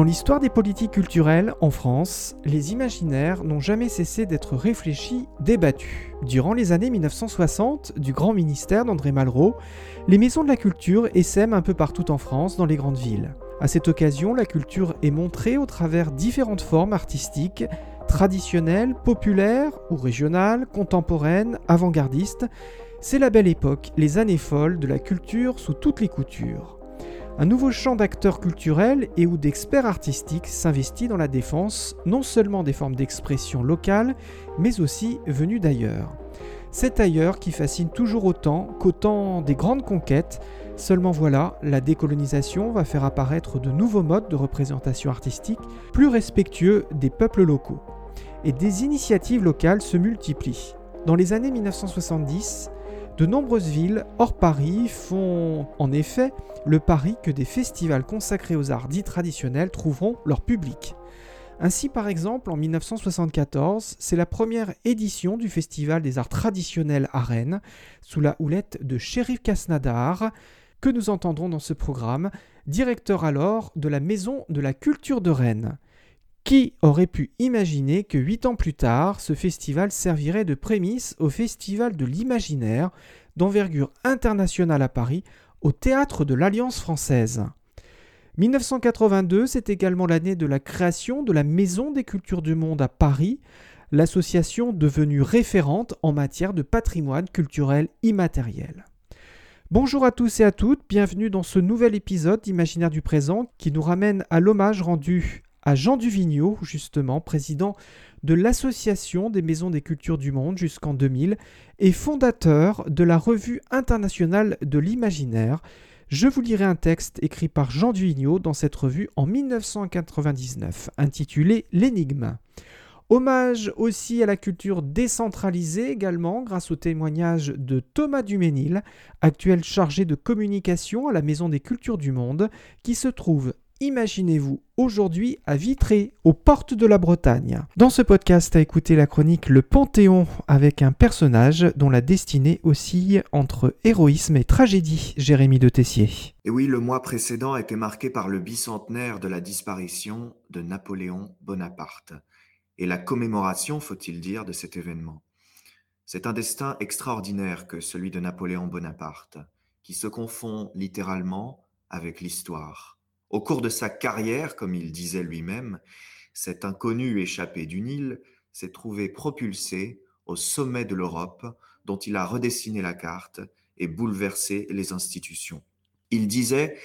Dans l'histoire des politiques culturelles en France, les imaginaires n'ont jamais cessé d'être réfléchis, débattus. Durant les années 1960, du grand ministère d'André Malraux, les maisons de la culture essaiment un peu partout en France, dans les grandes villes. À cette occasion, la culture est montrée au travers différentes formes artistiques, traditionnelles, populaires ou régionales, contemporaines, avant-gardistes. C'est la belle époque, les années folles de la culture sous toutes les coutures. Un nouveau champ d'acteurs culturels et ou d'experts artistiques s'investit dans la défense non seulement des formes d'expression locales, mais aussi venues d'ailleurs. C'est ailleurs qui fascine toujours autant qu'au temps des grandes conquêtes. Seulement voilà, la décolonisation va faire apparaître de nouveaux modes de représentation artistique plus respectueux des peuples locaux. Et des initiatives locales se multiplient. Dans les années 1970, de nombreuses villes hors Paris font en effet le pari que des festivals consacrés aux arts dits traditionnels trouveront leur public. Ainsi, par exemple, en 1974, c'est la première édition du Festival des arts traditionnels à Rennes, sous la houlette de Shérif Kasnadar, que nous entendrons dans ce programme, directeur alors de la Maison de la Culture de Rennes. Qui aurait pu imaginer que huit ans plus tard, ce festival servirait de prémisse au Festival de l'Imaginaire, d'envergure internationale à Paris, au théâtre de l'Alliance française 1982, c'est également l'année de la création de la Maison des cultures du monde à Paris, l'association devenue référente en matière de patrimoine culturel immatériel. Bonjour à tous et à toutes, bienvenue dans ce nouvel épisode d'Imaginaire du présent qui nous ramène à l'hommage rendu à Jean Duvigneau, justement, président de l'Association des Maisons des Cultures du Monde jusqu'en 2000 et fondateur de la Revue internationale de l'imaginaire. Je vous lirai un texte écrit par Jean Duvigneau dans cette revue en 1999, intitulé L'énigme. Hommage aussi à la culture décentralisée également grâce au témoignage de Thomas Duménil, actuel chargé de communication à la Maison des Cultures du Monde, qui se trouve imaginez-vous, aujourd'hui à Vitré, aux portes de la Bretagne. Dans ce podcast, à écouter la chronique Le Panthéon avec un personnage dont la destinée oscille entre héroïsme et tragédie, Jérémy de Tessier. Et oui, le mois précédent a été marqué par le bicentenaire de la disparition de Napoléon Bonaparte et la commémoration, faut-il dire, de cet événement. C'est un destin extraordinaire que celui de Napoléon Bonaparte, qui se confond littéralement avec l'histoire au cours de sa carrière, comme il disait lui-même, cet inconnu échappé du Nil s'est trouvé propulsé au sommet de l'Europe dont il a redessiné la carte et bouleversé les institutions. Il disait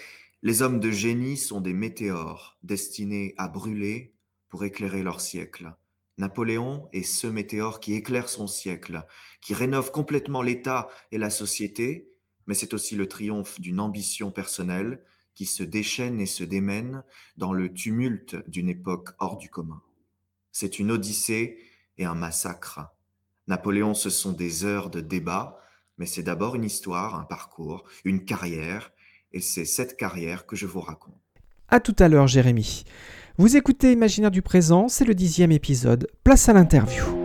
Les hommes de génie sont des météores destinés à brûler pour éclairer leur siècle. Napoléon est ce météore qui éclaire son siècle, qui rénove complètement l'État et la société, mais c'est aussi le triomphe d'une ambition personnelle qui se déchaîne et se démène dans le tumulte d'une époque hors du commun. C'est une odyssée et un massacre. Napoléon, ce sont des heures de débat, mais c'est d'abord une histoire, un parcours, une carrière, et c'est cette carrière que je vous raconte. À tout à l'heure, Jérémy. Vous écoutez Imaginaire du présent, c'est le dixième épisode. Place à l'interview.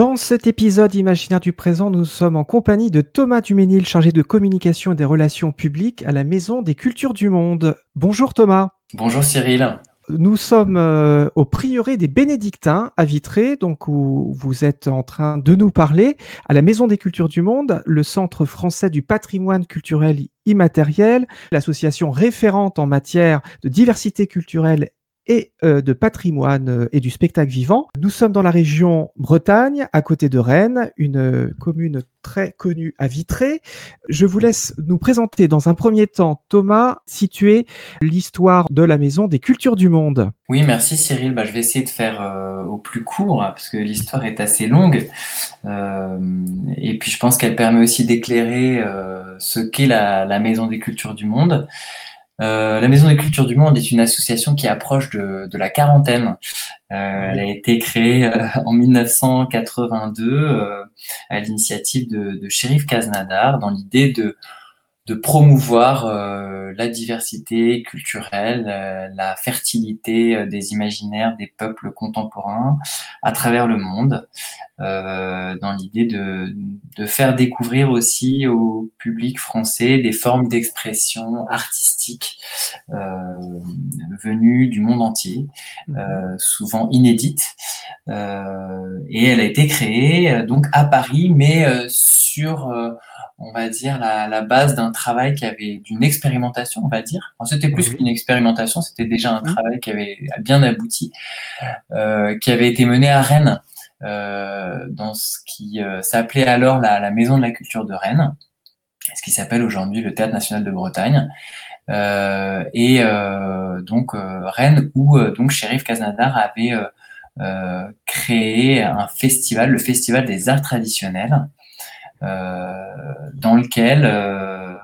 Dans cet épisode imaginaire du présent, nous sommes en compagnie de Thomas Duménil, chargé de communication et des relations publiques à la Maison des Cultures du Monde. Bonjour Thomas. Bonjour Cyril. Nous sommes euh, au prieuré des Bénédictins à Vitré, donc où vous êtes en train de nous parler, à la Maison des Cultures du Monde, le Centre français du patrimoine culturel immatériel, l'association référente en matière de diversité culturelle et euh, de patrimoine euh, et du spectacle vivant. Nous sommes dans la région Bretagne, à côté de Rennes, une euh, commune très connue à Vitré. Je vous laisse nous présenter dans un premier temps, Thomas, situer l'histoire de la Maison des Cultures du Monde. Oui, merci Cyril. Bah, je vais essayer de faire au plus court, hein, parce que l'histoire est assez longue. et puis je pense qu'elle permet aussi d'éclairer ce qu'est la Maison des Cultures du Monde. Euh, la Maison des Cultures du Monde est une association qui approche de, de la quarantaine. Euh, elle a été créée euh, en 1982 à l'initiative de, de Shérif Kaznadar dans l'idée de, de promouvoir la diversité culturelle, la fertilité des imaginaires des peuples contemporains à travers le monde, dans l'idée de, de, faire découvrir aussi au public français des formes d'expression artistique venues du monde entier, souvent inédites. et elle a été créée donc à Paris, mais sur on va dire, la, base d'un travail qui avait, d'une expérimentation, on va dire. c'était plus qu'une expérimentation, c'était déjà un mmh. travail qui avait bien abouti, euh, qui avait été mené à Rennes, euh, dans ce qui euh, s'appelait alors la, Maison de la Culture de Rennes, ce qui s'appelle aujourd'hui le Théâtre National de Bretagne. et donc Rennes, où donc Shérif Kaznadar avait créé un festival, le Festival des Arts Traditionnels, dans lequel euh,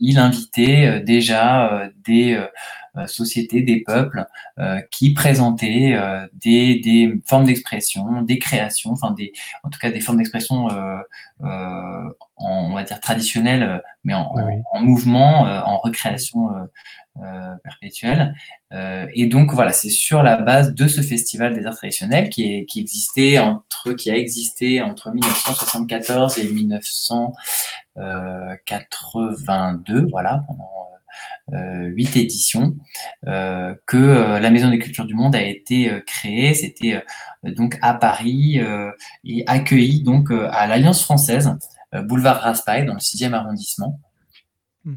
il invitait euh, déjà des sociétés, des peuples qui présentaient des, des, formes d'expression, des créations, enfin des, en tout cas des formes d'expression, on va dire traditionnelles, mais en, en mouvement, en recréation euh, perpétuelle. Euh, et donc voilà, c'est sur la base de ce festival des arts traditionnels qui, qui existait entre, qui a existé entre 1974 et 1982, voilà, pendant euh, huit éditions, que la Maison des Cultures du Monde a été créée. C'était donc à Paris et accueilli donc à l'Alliance française, boulevard Raspail, dans le 6e arrondissement. Mhm.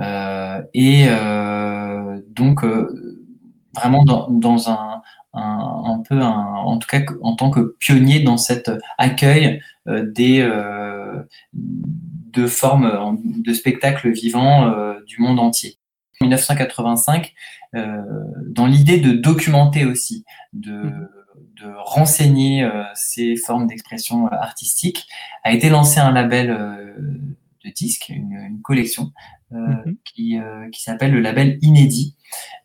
Euh, et euh, donc, euh, vraiment dans, un, un, peu, en tout cas en tant que pionnier dans cet accueil des de formes de spectacles vivants du monde entier. En 1985, dans l'idée de documenter aussi, de, mhm. de renseigner ces formes d'expression artistique, a été lancé un label de disques, une, collection euh, mhm. qui, euh, qui s'appelle le label Inédit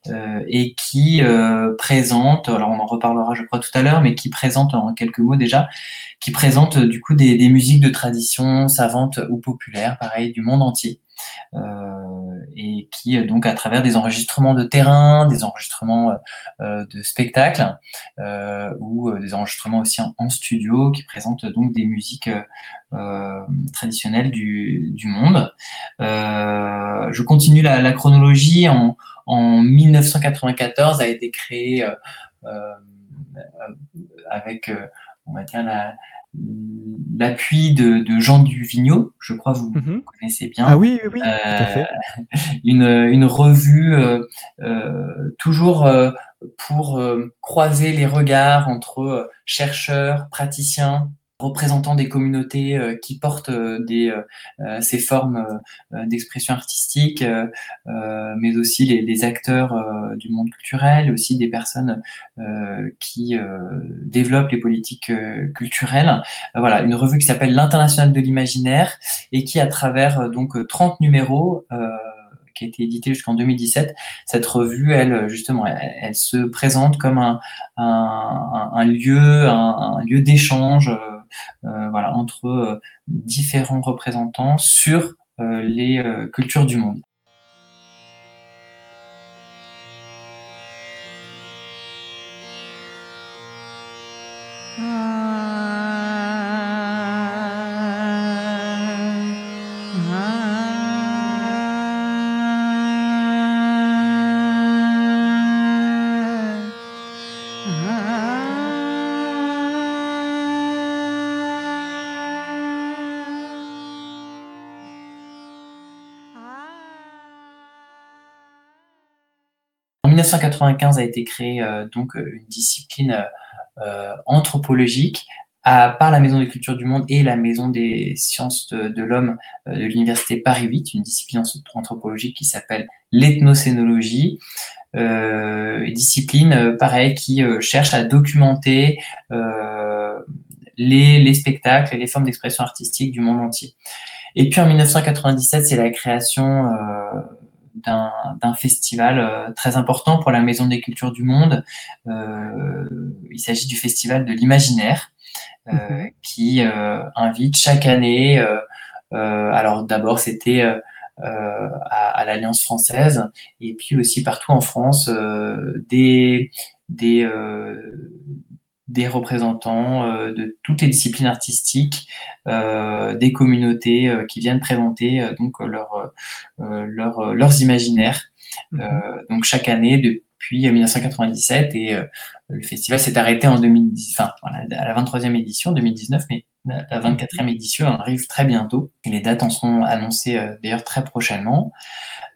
euh, et qui présente, alors on en reparlera je crois tout à l'heure, mais qui présente en quelques mots déjà, qui présente du coup des, des musiques de tradition savante ou populaire, pareil, du monde entier. Euh, et qui donc à travers des enregistrements de terrain, des enregistrements euh, de spectacles ou des enregistrements aussi en, studio qui présentent donc des musiques traditionnelles du, monde. je continue la, la chronologie. En, en, 1994 a été créé avec on va dire la, l'appui de, Jean Duvigneau, je crois que vous, mhm. connaissez bien. Ah oui, oui, oui tout à fait. Euh, une, une, revue euh, euh, toujours pour croiser les regards entre chercheurs, praticiens, représentants des communautés euh, qui portent euh, des, euh, ces formes d'expression artistique, mais aussi les, acteurs du monde culturel, aussi des personnes qui développent les politiques culturelles. voilà, une revue qui s'appelle l'International de l'imaginaire et qui, à travers donc 30 numéros, qui a été éditée jusqu'en 2017. Cette revue, elle, justement, elle, se présente comme un, un, un lieu, un, lieu d'échange euh, voilà, entre euh, différents représentants sur euh, les cultures du monde. 1995 a été créée euh, donc euh, une discipline euh, anthropologique par la Maison des Cultures du Monde et la Maison des Sciences de, l'Homme de l'Université Paris 8, une discipline anthropologique qui s'appelle l'ethnocénologie. discipline, pareil, qui cherche à documenter les, les, spectacles et les formes d'expression artistique du monde entier. Et puis en 1997, c'est la création d'un festival euh, très important pour la Maison des Cultures du Monde. Euh, il s'agit du Festival de l'Imaginaire, euh, mhm. qui invite chaque année, alors d'abord c'était à, l'Alliance française et puis aussi partout en France des, des, des représentants de toutes les disciplines artistiques, des communautés qui viennent présenter donc leur, leurs imaginaires. Mhm. donc chaque année depuis 1997 et le festival s'est arrêté en 2010, enfin à la 23e édition 2019, mais la 24e édition arrive très bientôt. Et les dates en seront annoncées euh, d'ailleurs très prochainement.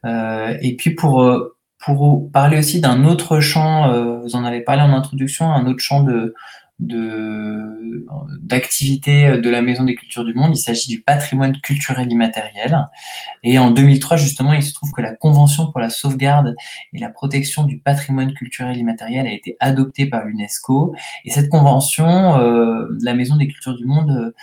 Euh, et puis pour, euh, pour parler aussi d'un autre champ, vous en avez parlé en introduction, un autre champ de, d'activité de, la Maison des Cultures du Monde. Il s'agit du patrimoine culturel immatériel. Et en 2003, justement, il se trouve que la Convention pour la sauvegarde et la protection du patrimoine culturel immatériel a été adoptée par l'UNESCO. Et cette convention, euh, la Maison des Cultures du Monde euh,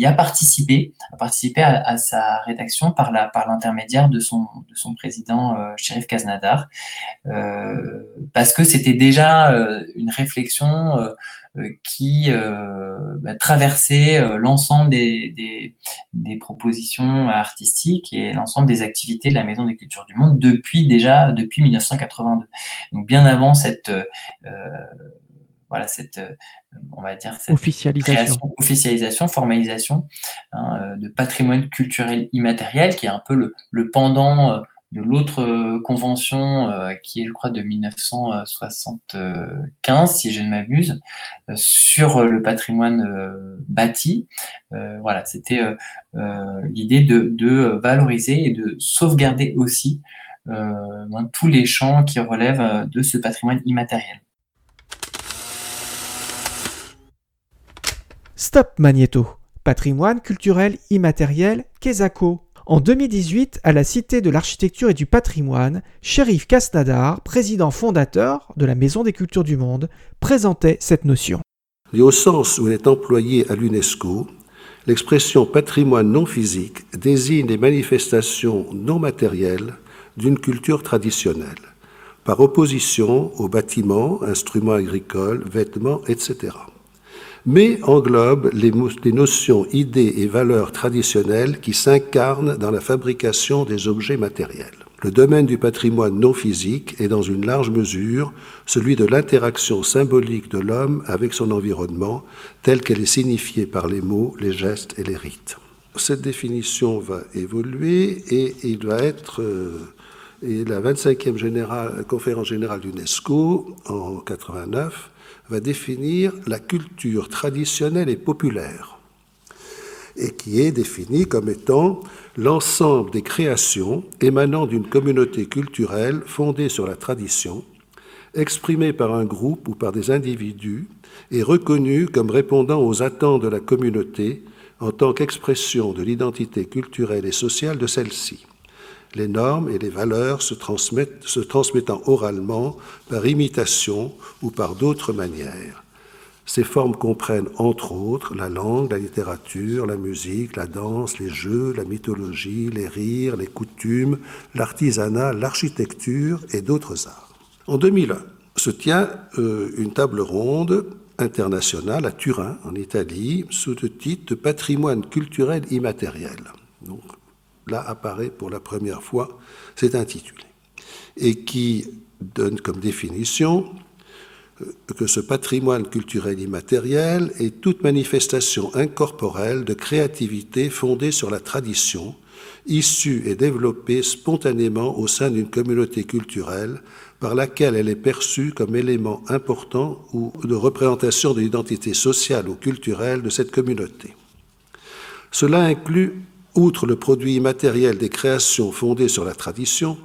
y a participé, a participé à, sa rédaction par la par l'intermédiaire de son de son président euh, Shérif Kaznadar, euh, parce que c'était déjà euh, une réflexion qui bah, traversait l'ensemble des, des, des, propositions artistiques et l'ensemble des activités de la Maison des Cultures du Monde depuis déjà depuis 1982. Donc bien avant cette voilà cette euh, on va dire cette officialisation, officialisation formalisation hein, euh, de patrimoine culturel immatériel qui est un peu le, le pendant euh, de l'autre convention qui est je crois de 1975 si je ne m'abuse sur le patrimoine bâti. Voilà c'était l'idée de, de, valoriser et de sauvegarder aussi tous les champs qui relèvent de ce patrimoine immatériel Stop Magneto, patrimoine culturel immatériel Kesako. En 2018, à la Cité de l'Architecture et du Patrimoine, Shérif Kasnadar, président fondateur de la Maison des Cultures du Monde, présentait cette notion. Et au sens où elle est employée à l'UNESCO, l'expression patrimoine non physique désigne les manifestations non matérielles d'une culture traditionnelle, par opposition aux bâtiments, instruments agricoles, vêtements, etc mais englobe les, notions, idées et valeurs traditionnelles qui s'incarnent dans la fabrication des objets matériels. Le domaine du patrimoine non physique est dans une large mesure celui de l'interaction symbolique de l'homme avec son environnement, telle qu'elle est signifiée par les mots, les gestes et les rites. Cette définition va évoluer et il va être euh, la 25e conférence générale d'UNESCO en 89 va définir la culture traditionnelle et populaire, et qui est définie comme étant l'ensemble des créations émanant d'une communauté culturelle fondée sur la tradition, exprimée par un groupe ou par des individus et reconnue comme répondant aux attentes de la communauté en tant qu'expression de l'identité culturelle et sociale de celle-ci les normes et les valeurs se, transmettent, se transmettant oralement par imitation ou par d'autres manières. Ces formes comprennent entre autres la langue, la littérature, la musique, la danse, les jeux, la mythologie, les rires, les coutumes, l'artisanat, l'architecture et d'autres arts. En 2001 se tient euh, une table ronde internationale à Turin, en Italie, sous le titre Patrimoine culturel immatériel. Là apparaît pour la première fois, c'est intitulé, et qui donne comme définition euh, que ce patrimoine culturel immatériel est toute manifestation incorporelle de créativité fondée sur la tradition, issue et développée spontanément au sein d'une communauté culturelle par laquelle elle est perçue comme élément important ou de représentation de l'identité sociale ou culturelle de cette communauté. Cela inclut outre le produit immatériel des créations fondées sur la tradition,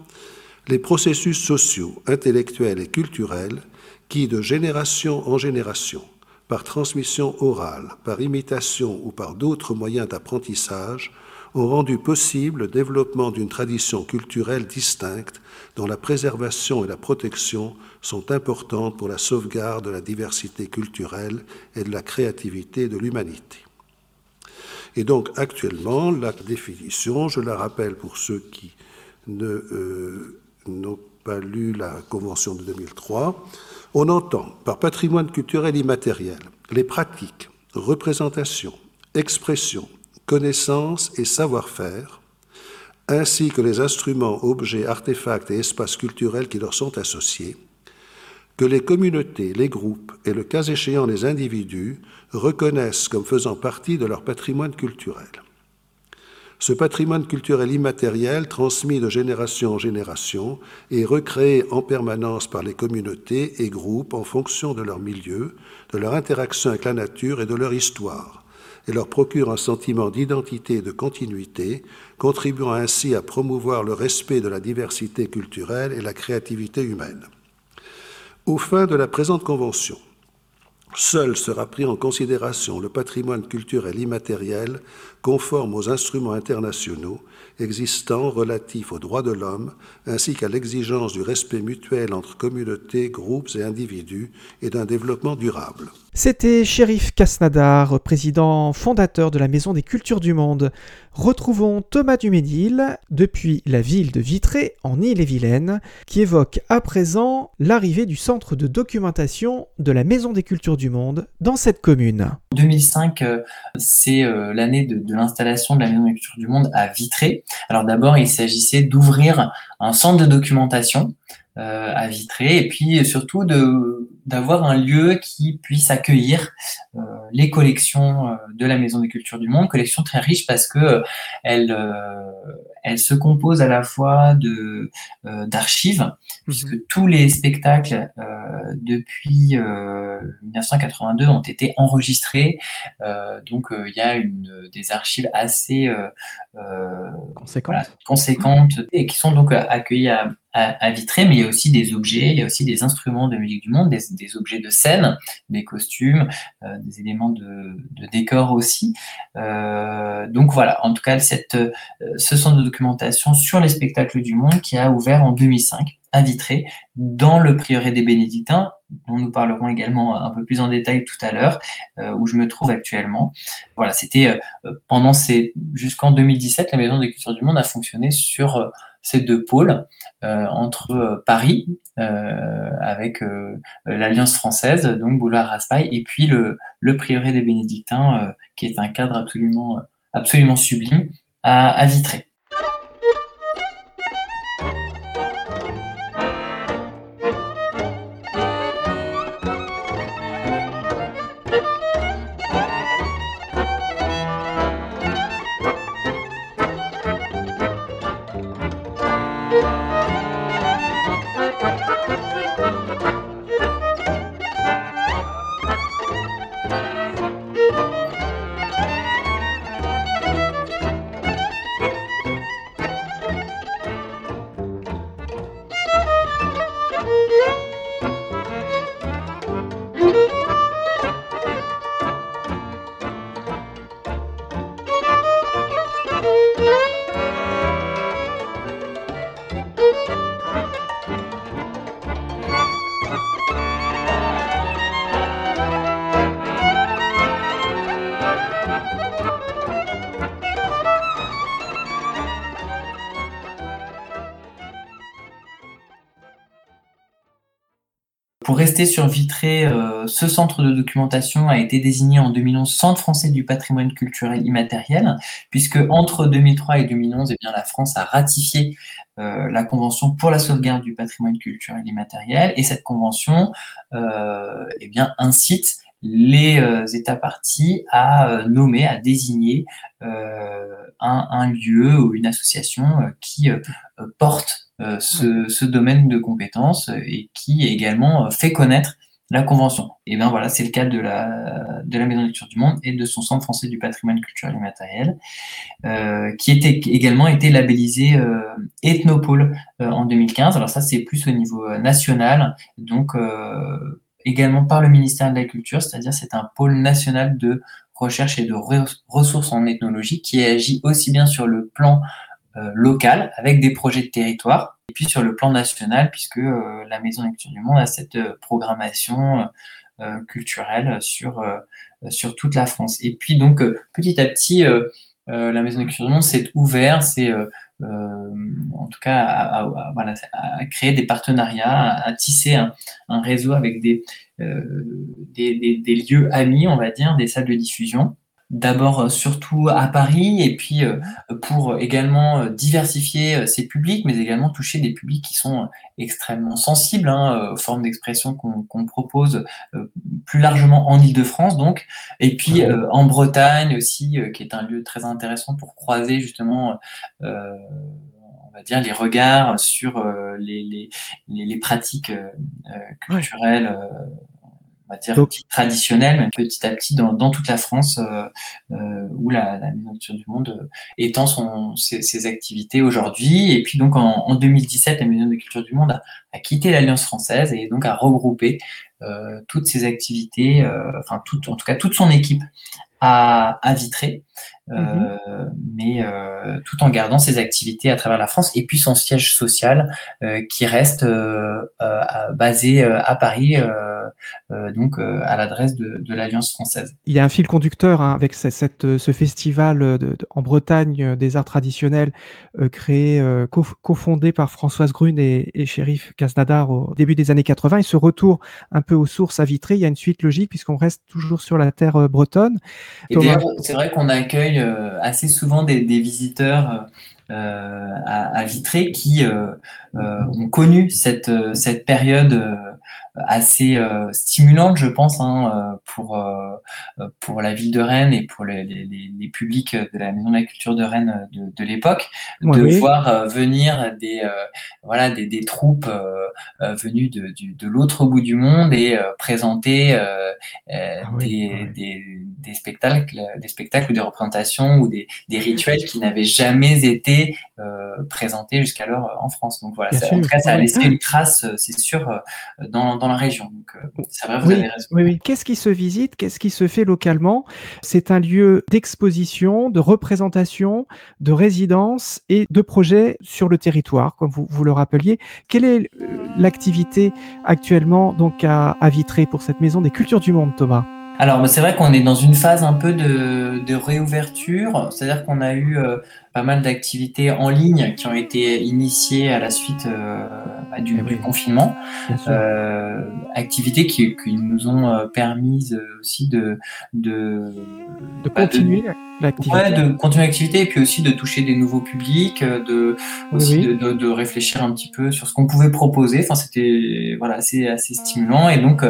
les processus sociaux, intellectuels et culturels qui, de génération en génération, par transmission orale, par imitation ou par d'autres moyens d'apprentissage, ont rendu possible le développement d'une tradition culturelle distincte dont la préservation et la protection sont importantes pour la sauvegarde de la diversité culturelle et de la créativité de l'humanité. Et donc actuellement, la définition, je la rappelle pour ceux qui euh, n'ont pas lu la Convention de 2003, on entend par patrimoine culturel immatériel les pratiques, représentations, expressions, connaissances et savoir-faire ainsi que les instruments, objets, artefacts et espaces culturels qui leur sont associés, que les communautés, les groupes et le cas échéant les individus reconnaissent comme faisant partie de leur patrimoine culturel. Ce patrimoine culturel immatériel, transmis de génération en génération, est recréé en permanence par les communautés et groupes en fonction de leur milieu, de leur interaction avec la nature et de leur histoire, et leur procure un sentiment d'identité et de continuité, contribuant ainsi à promouvoir le respect de la diversité culturelle et la créativité humaine. Au fin de la présente convention, Seul sera pris en considération le patrimoine culturel immatériel conforme aux instruments internationaux existants relatifs aux droits de l'homme, ainsi qu'à l'exigence du respect mutuel entre communautés, groupes et individus et d'un développement durable. C'était Shérif Kasnadar, président fondateur de la Maison des Cultures du Monde. Retrouvons Thomas Dumédil depuis la ville de Vitré en Ille-et-Vilaine, qui évoque à présent l'arrivée du centre de documentation de la Maison des Cultures du Monde dans cette commune. 2005, euh, c'est euh, l'année de, de l'installation de la Maison des Cultures du Monde à Vitré. Alors d'abord, il s'agissait d'ouvrir un centre de documentation euh, à Vitré et puis surtout d'avoir un lieu qui puisse accueillir euh, les collections euh, de la Maison des Cultures du Monde, collections très riches parce que elle elle se compose à la fois de d'archives mhm. puisque tous les spectacles depuis 1982 ont été enregistrés donc il y a une des archives assez conséquentes. conséquentes et qui sont donc accueillies à à, Vitré, mais il y a aussi des objets, il y a aussi des instruments de musique du monde, des, objets de scène, des costumes, euh, des éléments de, décor aussi. Euh, donc voilà, en tout cas, cette, euh, ce centre de documentation sur les spectacles du monde qui a ouvert en 2005 à Vitré, dans le prieuré des Bénédictins, dont nous parlerons également un peu plus en détail tout à l'heure, où je me trouve actuellement. Voilà, c'était pendant ces jusqu'en 2017, la Maison des Cultures du Monde a fonctionné sur ces deux pôles euh, entre euh, Paris euh, avec l'Alliance française, donc boulevard Raspail, et puis le, le prieuré des Bénédictins, qui est un cadre absolument, absolument sublime à, à Vitré. Sur Vitré, euh, ce centre de documentation a été désigné en 2011 Centre français du patrimoine culturel immatériel, puisque entre 2003 et 2011, eh la France a ratifié euh, la Convention pour la sauvegarde du patrimoine culturel immatériel, et cette convention euh, eh incite les États partis à nommer, à désigner un, lieu ou une association qui porte euh, ce, domaine de compétences et qui également euh, fait connaître la convention. Et bien voilà, c'est le cas de la, de la Maison de lecture du monde et de son Centre français du patrimoine culturel et matériel, euh, qui était également été labellisé Ethnopole en 2015. Alors ça, c'est plus au niveau national, donc également par le ministère de la Culture, c'est-à-dire c'est un pôle national de recherche et de ressources en ethnologie qui agit aussi bien sur le plan euh, local avec des projets de territoire. Et puis sur le plan national, puisque euh, la Maison Lecture du Monde a cette euh, programmation culturelle sur, sur toute la France. Et puis donc petit à petit, la Maison Lecture du Monde s'est ouverte, c'est en tout cas à, voilà, à, créer des partenariats, à, tisser un, un, réseau avec des, des, des, des, lieux amis, on va dire, des salles de diffusion. D'abord surtout à Paris et puis pour également diversifier ses publics, mais également toucher des publics qui sont extrêmement sensibles hein, aux formes d'expression qu'on propose plus largement en Ile-de-France, donc, et puis en Bretagne aussi, qui est un lieu très intéressant pour croiser justement on va dire, les regards sur les, les, pratiques culturelles on va dire, traditionnelle, mais petit à petit dans, dans toute la France, euh, euh, où la, la Maison du Monde euh, étend son, ses, ses activités aujourd'hui. Et puis donc en, en, 2017, la Maison de Culture du Monde a, a quitté l'Alliance française et donc a regroupé euh, toutes ses activités, euh, enfin en tout cas toute son équipe à, à Vitré, euh, mm-hmm. mais euh, tout en gardant ses activités à travers la France et puis son siège social euh, qui reste basé à Paris, donc à l'adresse de, de l'Alliance française. Il y a un fil conducteur hein, avec cette, cette, ce festival de, de, en Bretagne des arts traditionnels créé, cofondé par Françoise Grune et, et Shérif au début des années 80 et ce retour un peu aux sources à Vitré, il y a une suite logique puisqu'on reste toujours sur la terre bretonne. c'est vrai qu'on accueille euh, assez souvent des, visiteurs euh, à, Vitré qui euh, ont connu cette, cette période assez stimulante, je pense, hein, pour, pour la ville de Rennes et pour les, les, publics de la Maison de la Culture de Rennes de, de l'époque, de voir venir des, voilà, des, des troupes venues de, de l'autre bout du monde et présenter ah des, des, des, spectacles, des spectacles ou des représentations ou des, des rituels qui n'avaient jamais été euh, présentés jusqu'alors en France. Donc voilà, ça, en tout cas, ça a laissé une trace, c'est sûr, dans, dans, la région. Donc c'est vrai, vous oui, avez raison. Oui, oui. Qu'est-ce qui se visite? Qu'est-ce qui se fait localement? C'est un lieu d'exposition, de représentation, de résidence et de projet sur le territoire, comme vous, vous le rappeliez. Quelle est l'activité actuellement donc à, à Vitré pour cette maison des cultures du monde, Thomas? Alors, c'est vrai qu'on est dans une phase un peu de, de réouverture, c'est-à-dire qu'on a eu euh, pas mal d'activités en ligne qui ont été initiées à la suite euh, bah, du, eh du, confinement, euh, activités qui, qui, nous ont euh, permis aussi de de, de bah, continuer l'activité, ouais, de continuer l'activité et puis aussi de toucher des nouveaux publics, de aussi oui. de, de, réfléchir un petit peu sur ce qu'on pouvait proposer. Enfin, c'était voilà assez assez stimulant. Et donc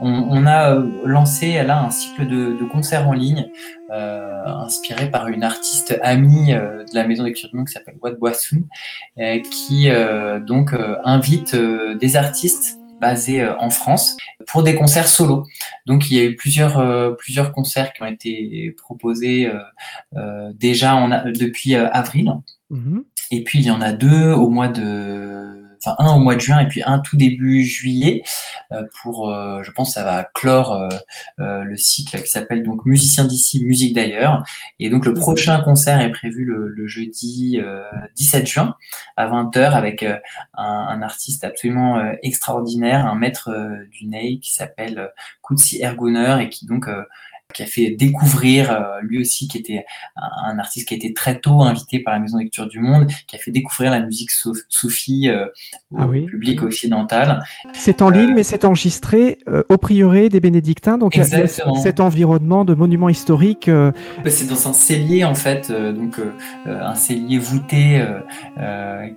on, on a lancé là un cycle de, de concerts en ligne euh, inspiré par une artiste amie euh, de la maison d'écriture du monde qui s'appelle Wat Boisson, euh, qui donc invite des artistes basés en France pour des concerts solo. Donc il y a eu plusieurs plusieurs concerts qui ont été proposés déjà en depuis avril. Mmh. Et puis il y en a deux au mois de enfin un au mois de juin et puis un tout début juillet euh, pour, euh, je pense, ça va clore euh, le cycle qui s'appelle donc Musicien d'ici, musique d'ailleurs. Et donc le prochain concert est prévu le, le jeudi 17 juin à 20h avec un, un, artiste absolument extraordinaire, un maître du ney qui s'appelle Kutsi Ergoner et qui donc qui a fait découvrir, euh, lui aussi, qui était un, artiste qui a été très tôt invité par la Maison de Lecture du Monde, qui a fait découvrir la musique soufie euh, au ah oui. public occidental. C'est en ligne, euh, mais c'est enregistré au prieuré des Bénédictins, donc Exactement. cet environnement de monument historique. C'est dans un cellier, en fait, donc un cellier voûté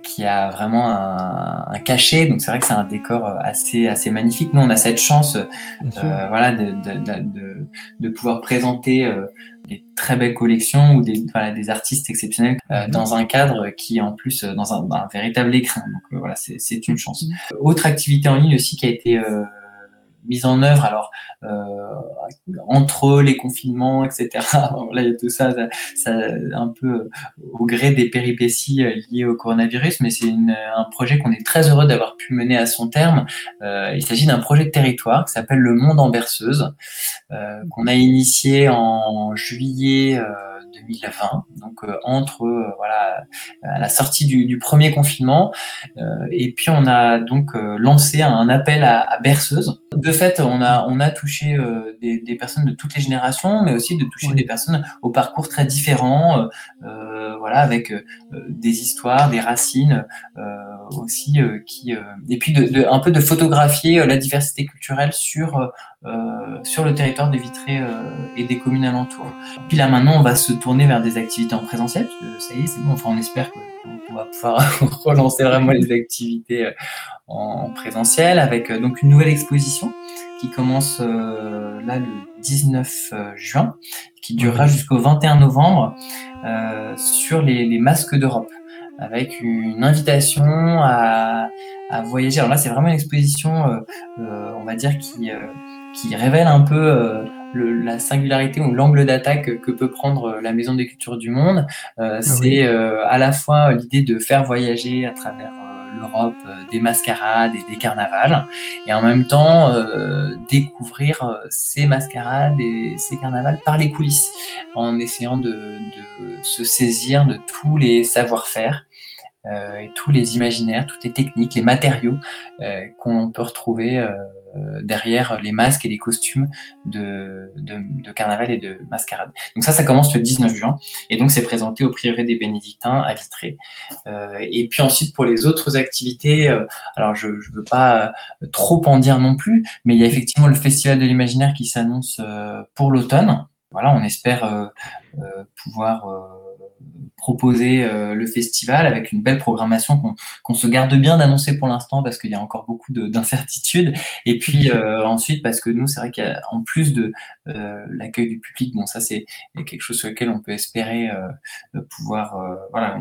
qui a vraiment un, un cachet, donc c'est vrai que c'est un décor assez, assez magnifique. Nous, on a cette chance voilà, de, de, de, de pouvoir présenter euh, des très belles collections ou des, voilà, des artistes exceptionnels euh, mhm. dans un cadre qui en plus euh, dans un, un, véritable écran. Donc euh, voilà, c'est une chance. Autre activité en ligne aussi qui a été euh, mise en œuvre, alors euh, entre les confinements, etc. là, il y a tout ça, ça, ça, un peu au gré des péripéties euh, liées au coronavirus, mais c'est un projet qu'on est très heureux d'avoir pu mener à son terme. Euh, il s'agit d'un projet de territoire qui s'appelle Le Monde en berceuse, euh, qu'on a initié en juillet. 2020, donc euh, entre euh, voilà à la sortie du, du premier confinement, et puis on a donc lancé un appel à, à berceuse De fait, on a, on a touché euh, des, des, personnes de toutes les générations, mais aussi de toucher des personnes au parcours très différents, euh, voilà, avec des histoires, des racines aussi, qui, et puis de, de, un peu de photographier la diversité culturelle sur sur le territoire de Vitré et des communes alentours. Puis là maintenant, on va se tourner vers des activités en présentiel, parce que ça y est, c'est bon. Enfin, on espère qu'on va pouvoir relancer vraiment les activités en présentiel avec euh, donc une nouvelle exposition qui commence euh, là le 19 euh, juin, qui durera jusqu'au 21 novembre sur les, masques d'Europe, avec une invitation à, voyager. Alors là, c'est vraiment une exposition, on va dire, qui, qui révèle un peu la singularité ou l'angle d'attaque que peut prendre la Maison des Cultures du Monde. Ah c'est à la fois l'idée de faire voyager à travers l'Europe euh, des mascarades et des carnavals, et en même temps euh, découvrir euh, ces mascarades et ces carnavals par les coulisses, en essayant de, de se saisir de tous les savoir-faire et tous les imaginaires, toutes les techniques, les matériaux qu'on peut retrouver derrière les masques et les costumes de, carnaval et de mascarade. Donc ça, ça commence le 19 juin et donc c'est présenté au prieuré des Bénédictins à Vitré. et puis ensuite pour les autres activités, alors je ne veux pas trop en dire non plus, mais il y a effectivement le Festival de l'imaginaire qui s'annonce pour l'automne. Voilà, on espère pouvoir proposer euh, le festival avec une belle programmation qu'on se garde bien d'annoncer pour l'instant parce qu'il y a encore beaucoup d'incertitudes. Et puis euh, ensuite, parce que nous, c'est vrai qu'en plus de euh, l'accueil du public, bon, ça c'est quelque chose sur lequel on peut espérer pouvoir, voilà,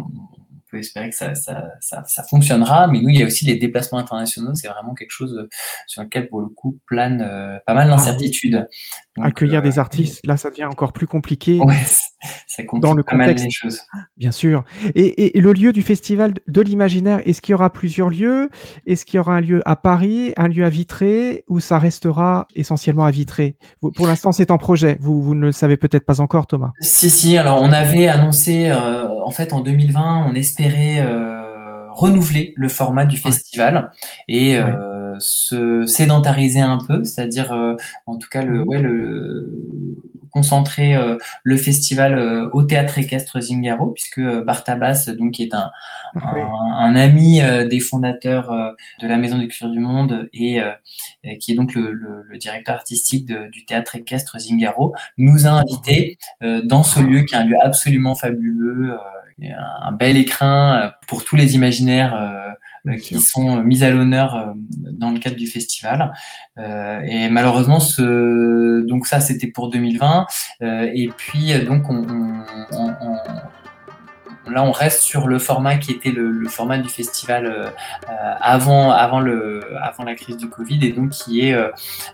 peut espérer que ça, ça, ça, ça, fonctionnera. Mais nous, il y a aussi les déplacements internationaux. C'est vraiment quelque chose sur lequel, pour le coup, plane euh, pas mal d'incertitudes. Accueillir des euh, artistes, là, ça devient encore plus compliqué. Ouais, ça complique dans le pas contexte. mal les choses. Bien sûr. Et, et, le lieu du festival de l'imaginaire, est-ce qu'il y aura plusieurs lieux? Est-ce qu'il y aura un lieu à Paris, un lieu à Vitré, ou ça restera essentiellement à Vitré? Pour l'instant, c'est en projet. Vous, vous ne le savez peut-être pas encore, Thomas. Si, si. Alors, on avait annoncé, euh, en fait, en 2020, on espère euh, renouveler le format du festival et euh, se sédentariser un peu, c'est-à-dire euh, en tout cas le, ouais, le concentrer le festival au théâtre équestre Zingaro, puisque Bartabas, donc qui est un, un, ami des fondateurs de la Maison des Cultures du Monde et qui est donc le, le, directeur artistique du théâtre équestre Zingaro, nous a invités dans ce lieu qui est un lieu absolument fabuleux un bel écrin euh, pour tous les imaginaires euh, qui sont mis à l'honneur euh, dans le cadre du festival. et malheureusement, ce, donc ça c'était pour 2020. et puis donc on, on, on, là, on reste sur le format qui était le, format du festival euh, euh, avant, avant, le, avant la crise du Covid, et donc qui est euh,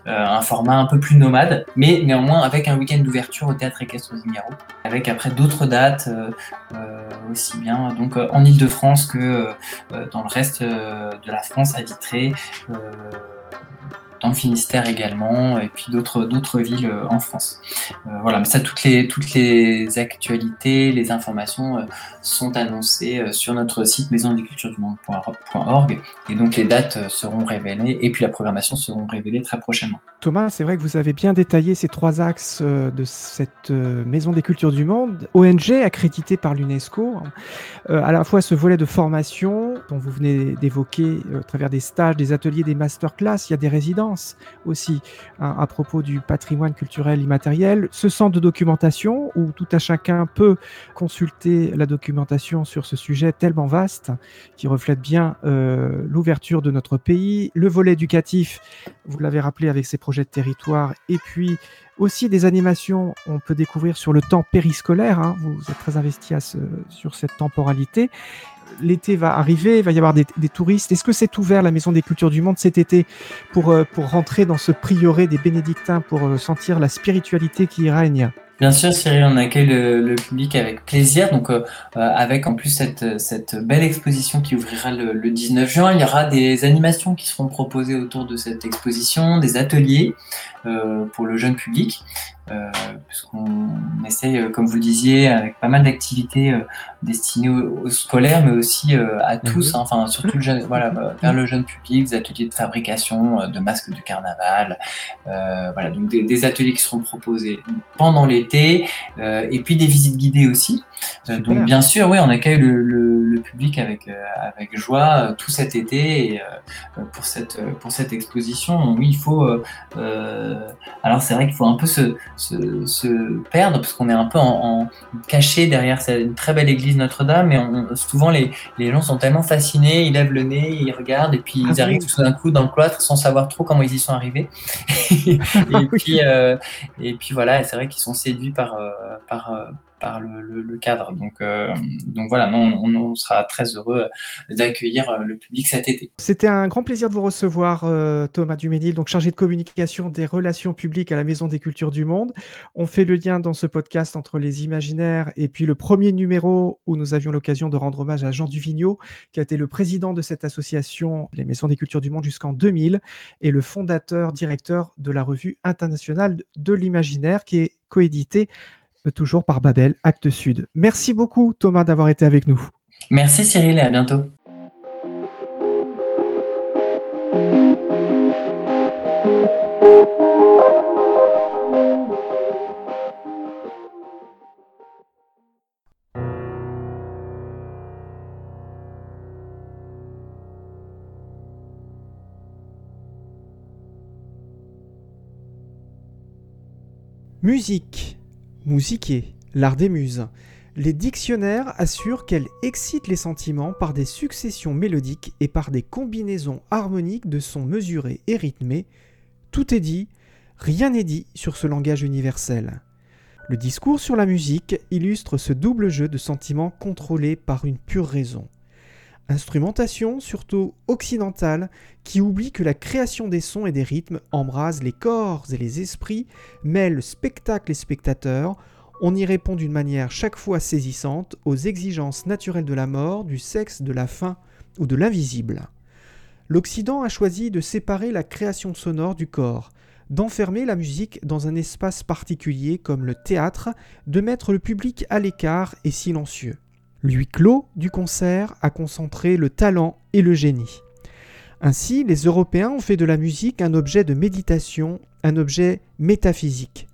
un format un peu plus nomade, mais néanmoins avec un week-end d'ouverture au théâtre équestre Zingaro, avec après d'autres dates aussi bien donc en Ile-de-France que dans le reste de la France à dans le Finistère également, et puis d'autres d'autres villes euh, en France. Euh, voilà, mais ça, toutes les toutes les actualités, les informations euh, sont annoncées sur notre site maisondeculturedumonde.org, et donc les dates seront révélées, et puis la programmation seront révélées très prochainement. Thomas, c'est vrai que vous avez bien détaillé ces trois axes de cette Maison des Cultures du Monde, ONG accréditée par l'UNESCO, à la fois ce volet de formation dont vous venez d'évoquer à travers des stages, des ateliers, des masterclass, il y a des aussi hein, à, propos du patrimoine culturel immatériel. Ce centre de documentation où tout à chacun peut consulter la documentation sur ce sujet tellement vaste qui reflète bien euh, l'ouverture de notre pays, le volet éducatif, vous l'avez rappelé avec ses projets de territoire, et puis aussi des animations, on peut découvrir sur le temps périscolaire. Hein. vous êtes très investi à ce, sur cette temporalité l'été va arriver, il va y avoir des, touristes. Est-ce que c'est ouvert la Maison des Cultures du Monde cet été pour, euh, pour rentrer dans ce prieuré des bénédictins, pour euh, sentir la spiritualité qui y règne? Bien sûr, Cyril, on accueille le, public avec plaisir. Donc, euh, avec en plus cette, belle exposition qui ouvrira le, le, 19 juin, il y aura des animations qui seront proposées autour de cette exposition, des ateliers pour le jeune public. Puisqu'on essaye, comme vous le disiez, avec pas mal d'activités destinées aux, scolaires, mais aussi à mhm. tous, hein, enfin surtout le jeune, voilà, vers le jeune public, des ateliers de fabrication de masques de carnaval, voilà, donc des, ateliers qui seront proposés pendant l'été, et puis des visites guidées aussi. Donc bien sûr, oui, on accueille le, le, public avec, avec joie tout cet été et, pour, cette, pour cette exposition. Oui, il faut. alors c'est vrai qu'il faut un peu se, se, se perdre parce qu'on est un peu en, caché derrière cette très belle église Notre-Dame et souvent les, les, gens sont tellement fascinés, ils lèvent le nez, ils regardent et puis ils arrivent tout d'un coup dans le cloître sans savoir trop comment ils y sont arrivés. et, ah puis, euh, et puis voilà, c'est vrai qu'ils sont séduits par, euh, par, le, cadre. Donc, euh, voilà, on, sera très heureux d'accueillir euh, le public cet été. C'était un grand plaisir de vous recevoir, euh, Thomas Duménil, donc chargé de communication des relations publiques à la Maison des Cultures du Monde. On fait le lien dans ce podcast entre les imaginaires et puis le premier numéro où nous avions l'occasion de rendre hommage à Jean Duvigneau, qui a été le président de cette association, les Maisons des Cultures du Monde, jusqu'en 2000, et le fondateur, directeur de la revue internationale de l'imaginaire, qui est coédité toujours par Babel, Acte Sud. Merci beaucoup Thomas d'avoir été avec nous. Merci Cyril et à bientôt. Musique Musiquer, l'art des muses. Les dictionnaires assurent qu'elle excite les sentiments par des successions mélodiques et par des combinaisons harmoniques de sons mesurés et rythmés. Tout est dit, rien n'est dit sur ce langage universel. Le discours sur la musique illustre ce double jeu de sentiments contrôlés par une pure raison. Instrumentation surtout occidentale qui oublie que la création des sons et des rythmes embrase les corps et les esprits, mêle spectacle et spectateurs, on y répond d'une manière chaque fois saisissante aux exigences naturelles de la mort, du sexe, de la faim ou de l'invisible. L'Occident a choisi de séparer la création sonore du corps, d'enfermer la musique dans un espace particulier comme le théâtre, de mettre le public à l'écart et silencieux. Lui clos du concert a concentré le talent et le génie. Ainsi, les Européens ont fait de la musique un objet de méditation, un objet métaphysique.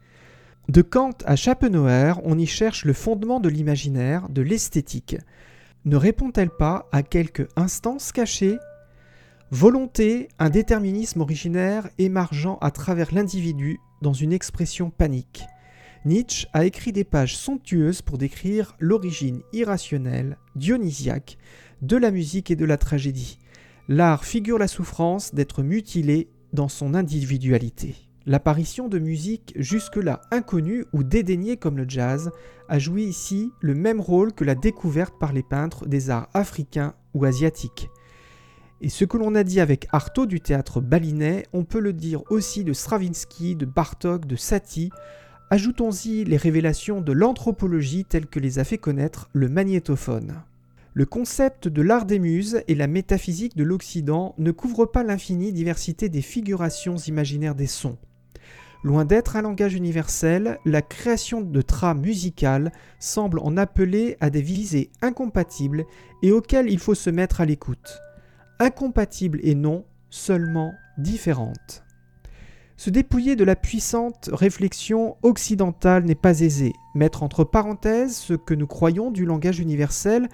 De Kant à Schopenhauer, on y cherche le fondement de l'imaginaire, de l'esthétique. Ne répond-elle pas à quelque instance cachée Volonté, un déterminisme originaire émargeant à travers l'individu dans une expression panique. Nietzsche a écrit des pages somptueuses pour décrire l'origine irrationnelle, dionysiaque, de la musique et de la tragédie. L'art figure la souffrance d'être mutilé dans son individualité. L'apparition de musique jusque-là inconnue ou dédaignée comme le jazz a joué ici le même rôle que la découverte par les peintres des arts africains ou asiatiques. Et ce que l'on a dit avec Artaud du théâtre balinais, on peut le dire aussi de Stravinsky, de Bartok, de Satie, Ajoutons-y les révélations de l'anthropologie telles que les a fait connaître le magnétophone. Le concept de l'art des muses et la métaphysique de l'Occident ne couvrent pas l'infinie diversité des figurations imaginaires des sons. Loin d'être un langage universel, la création de trames musicales semble en appeler à des visées incompatibles et auxquelles il faut se mettre à l'écoute. Incompatibles et non, seulement différentes. Se dépouiller de la puissante réflexion occidentale n'est pas aisé. Mettre entre parenthèses ce que nous croyons du langage universel,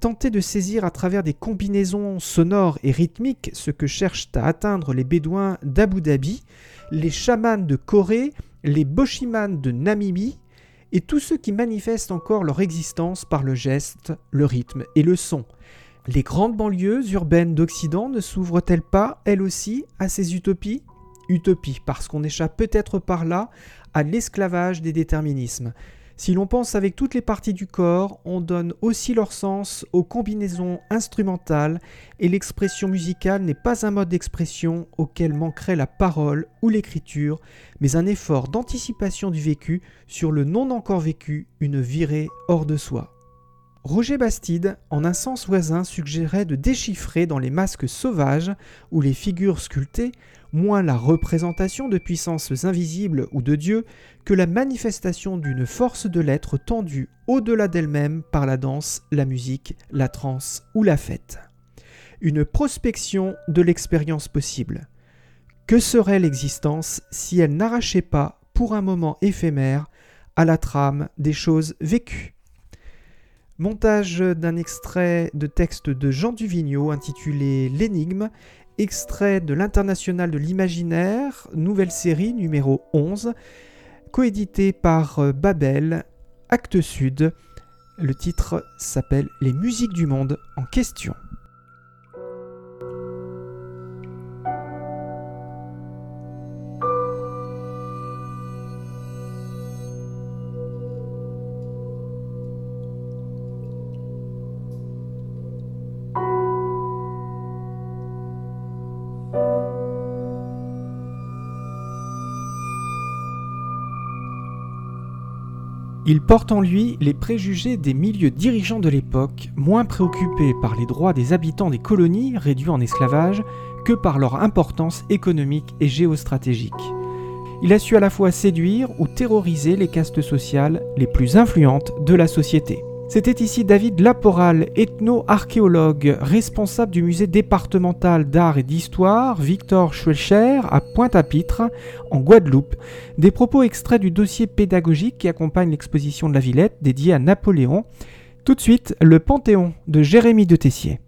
tenter de saisir à travers des combinaisons sonores et rythmiques ce que cherchent à atteindre les Bédouins d'Abu Dhabi, les chamans de Corée, les boshimans de Namibie, et tous ceux qui manifestent encore leur existence par le geste, le rythme et le son. Les grandes banlieues urbaines d'Occident ne s'ouvrent-elles pas, elles aussi, à ces utopies? Utopie, parce qu'on échappe peut-être par là à l'esclavage des déterminismes. Si l'on pense avec toutes les parties du corps, on donne aussi leur sens aux combinaisons instrumentales et l'expression musicale n'est pas un mode d'expression auquel manquerait la parole ou l'écriture, mais un effort d'anticipation du vécu sur le non encore vécu, une virée hors de soi. Roger Bastide, en un sens voisin, suggérait de déchiffrer dans les masques sauvages ou les figures sculptées moins la représentation de puissances invisibles ou de Dieu que la manifestation d'une force de l'être tendue au-delà d'elle-même par la danse, la musique, la transe ou la fête. Une prospection de l'expérience possible. Que serait l'existence si elle n'arrachait pas, pour un moment éphémère, à la trame des choses vécues? Montage d'un extrait de texte de Jean Duvigneau intitulé L'énigme, extrait de l'International de l'imaginaire, nouvelle série numéro 11, coédité par euh, Babel, Acte Sud. Le titre s'appelle Les musiques du monde en question. Il porte en lui les préjugés des milieux dirigeants de l'époque, moins préoccupés par les droits des habitants des colonies réduits en esclavage que par leur importance économique et géostratégique. Il a su à la fois séduire ou terroriser les castes sociales les plus influentes de la société. C'était ici David Laporal, ethno-archéologue, responsable du musée départemental d'art et d'histoire Victor Schwelcher à Pointe-à-Pitre, en Guadeloupe. Des propos extraits du dossier pédagogique qui accompagne l'exposition de la Villette dédiée à Napoléon. Tout de suite, le Panthéon de Jérémie de Tessier.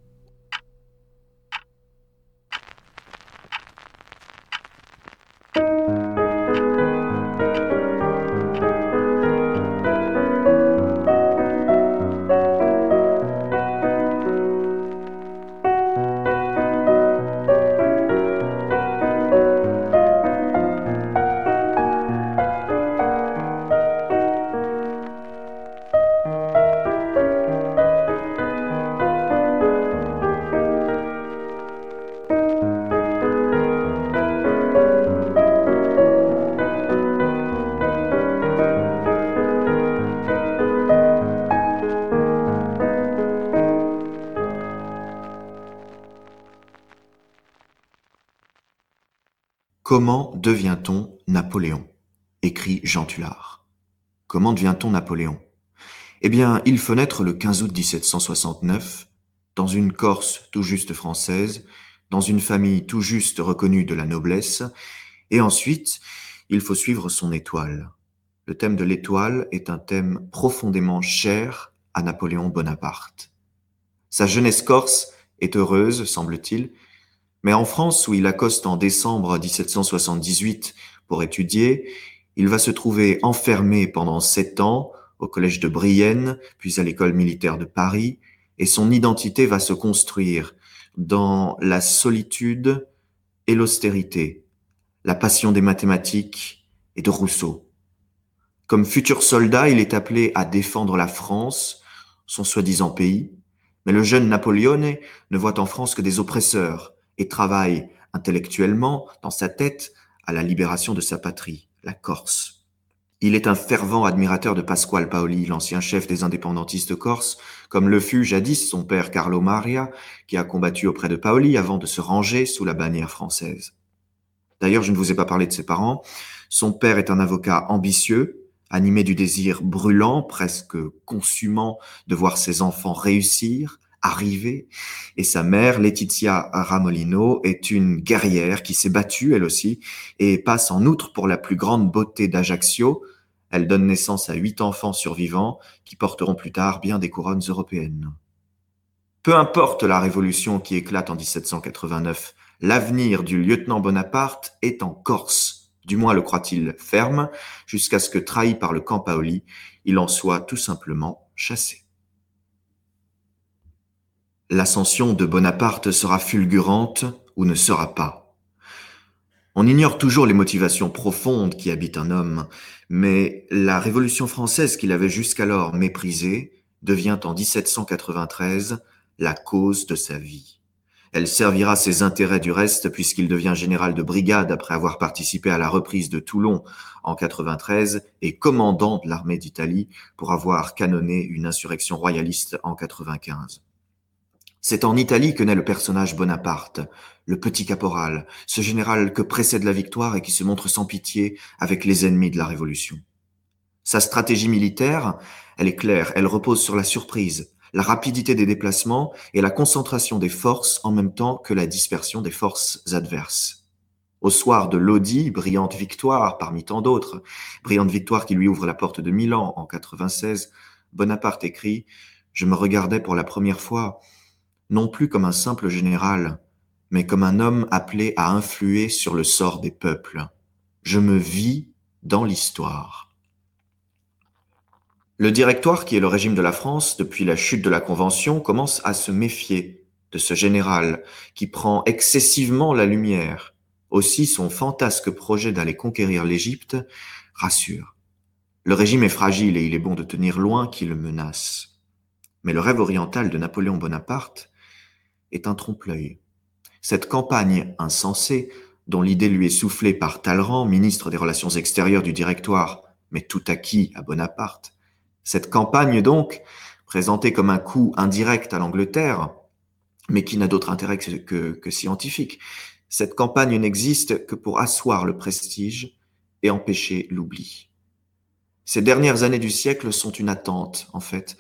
Comment devient-on Napoléon? écrit Jean Tullard. Comment devient-on Napoléon? Eh bien, il faut naître le 15 août 1769, dans une Corse tout juste française, dans une famille tout juste reconnue de la noblesse, et ensuite, il faut suivre son étoile. Le thème de l'étoile est un thème profondément cher à Napoléon Bonaparte. Sa jeunesse corse est heureuse, semble-t-il, mais en France, où il accoste en décembre 1778 pour étudier, il va se trouver enfermé pendant sept ans au collège de Brienne, puis à l'école militaire de Paris, et son identité va se construire dans la solitude et l'austérité, la passion des mathématiques et de Rousseau. Comme futur soldat, il est appelé à défendre la France, son soi-disant pays, mais le jeune Napoléon ne voit en France que des oppresseurs, et travaille intellectuellement dans sa tête à la libération de sa patrie, la Corse. Il est un fervent admirateur de Pasquale Paoli, l'ancien chef des indépendantistes corses, comme le fut jadis son père Carlo Maria, qui a combattu auprès de Paoli avant de se ranger sous la bannière française. D'ailleurs, je ne vous ai pas parlé de ses parents. Son père est un avocat ambitieux, animé du désir brûlant, presque consumant, de voir ses enfants réussir, arrivée. Et sa mère, Laetitia Ramolino, est une guerrière qui s'est battue, elle aussi, et passe en outre pour la plus grande beauté d'Ajaccio. Elle donne naissance à huit enfants survivants qui porteront plus tard bien des couronnes européennes. Peu importe la révolution qui éclate en 1789, l'avenir du lieutenant Bonaparte est en Corse, du moins le croit-il ferme, jusqu'à ce que, trahi par le camp Paoli, il en soit tout simplement chassé. L'ascension de Bonaparte sera fulgurante ou ne sera pas. On ignore toujours les motivations profondes qui habitent un homme, mais la Révolution française qu'il avait jusqu'alors méprisée devient en 1793 la cause de sa vie. Elle servira ses intérêts du reste puisqu'il devient général de brigade après avoir participé à la reprise de Toulon en 93 et commandant de l'armée d'Italie pour avoir canonné une insurrection royaliste en 95. C'est en Italie que naît le personnage Bonaparte, le petit caporal, ce général que précède la victoire et qui se montre sans pitié avec les ennemis de la Révolution. Sa stratégie militaire, elle est claire, elle repose sur la surprise, la rapidité des déplacements et la concentration des forces en même temps que la dispersion des forces adverses. Au soir de Lodi, brillante victoire parmi tant d'autres, brillante victoire qui lui ouvre la porte de Milan en 96, Bonaparte écrit Je me regardais pour la première fois, non plus comme un simple général, mais comme un homme appelé à influer sur le sort des peuples. Je me vis dans l'histoire. Le Directoire, qui est le régime de la France depuis la chute de la Convention, commence à se méfier de ce général qui prend excessivement la lumière. Aussi son fantasque projet d'aller conquérir l'Égypte rassure. Le régime est fragile et il est bon de tenir loin qui le menace. Mais le rêve oriental de Napoléon Bonaparte est un trompe-l'œil. Cette campagne insensée, dont l'idée lui est soufflée par Talleyrand, ministre des Relations extérieures du Directoire, mais tout acquis à Bonaparte, cette campagne, donc, présentée comme un coup indirect à l'Angleterre, mais qui n'a d'autre intérêt que, scientifique, cette campagne n'existe que pour asseoir le prestige et empêcher l'oubli. Ces dernières années du siècle sont une attente, en fait.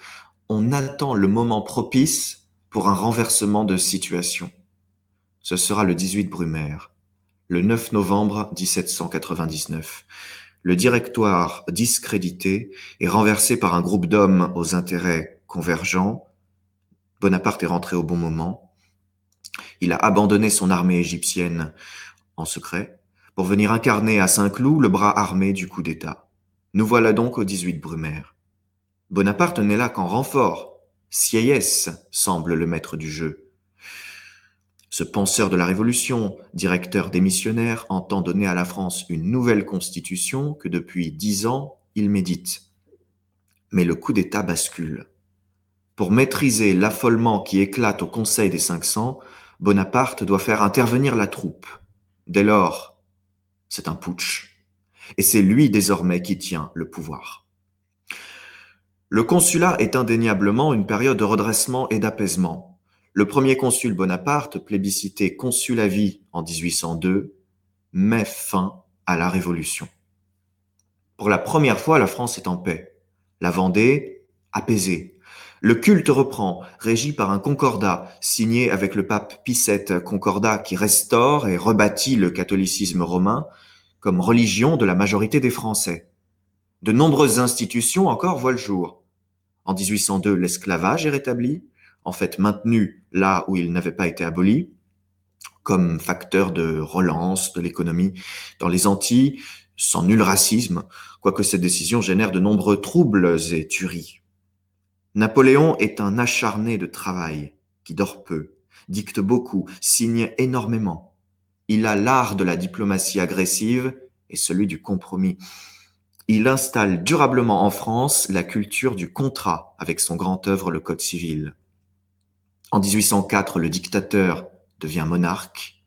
On attend le moment propice pour un renversement de situation. Ce sera le 18 Brumaire, le 9 novembre 1799 le directoire discrédité est renversé par un groupe d'hommes aux intérêts convergents. Bonaparte est rentré au bon moment. Il a abandonné son armée égyptienne en secret pour venir incarner à Saint-Cloud le bras armé du coup d'État. Nous voilà donc au 18 Brumaire. Bonaparte n'est là qu'en renfort. Sieyès semble le maître du jeu. Ce penseur de la Révolution, directeur démissionnaire, entend donner à la France une nouvelle constitution que depuis dix ans, il médite. Mais le coup d'État bascule. Pour maîtriser l'affolement qui éclate au Conseil des 500, Bonaparte doit faire intervenir la troupe. Dès lors, c'est un putsch. Et c'est lui désormais qui tient le pouvoir. Le consulat est indéniablement une période de redressement et d'apaisement. Le premier consul Bonaparte, plébiscité consul à vie en 1802, met fin à la Révolution. Pour la première fois, la France est en paix. La Vendée, apaisée. Le culte reprend, régi par un concordat signé avec le pape Pie concordat qui restaure et rebâtit le catholicisme romain comme religion de la majorité des Français. De nombreuses institutions encore voient le jour. En 1802, l'esclavage est rétabli, en fait maintenu là où il n'avait pas été aboli, comme facteur de relance de l'économie dans les Antilles, sans nul racisme, quoique cette décision génère de nombreux troubles et tueries. Napoléon est un acharné de travail, qui dort peu, dicte beaucoup, signe énormément. Il a l'art de la diplomatie agressive et celui du compromis. Il installe durablement en France la culture du contrat avec son grand œuvre Le Code civil. En 1804, le dictateur devient monarque.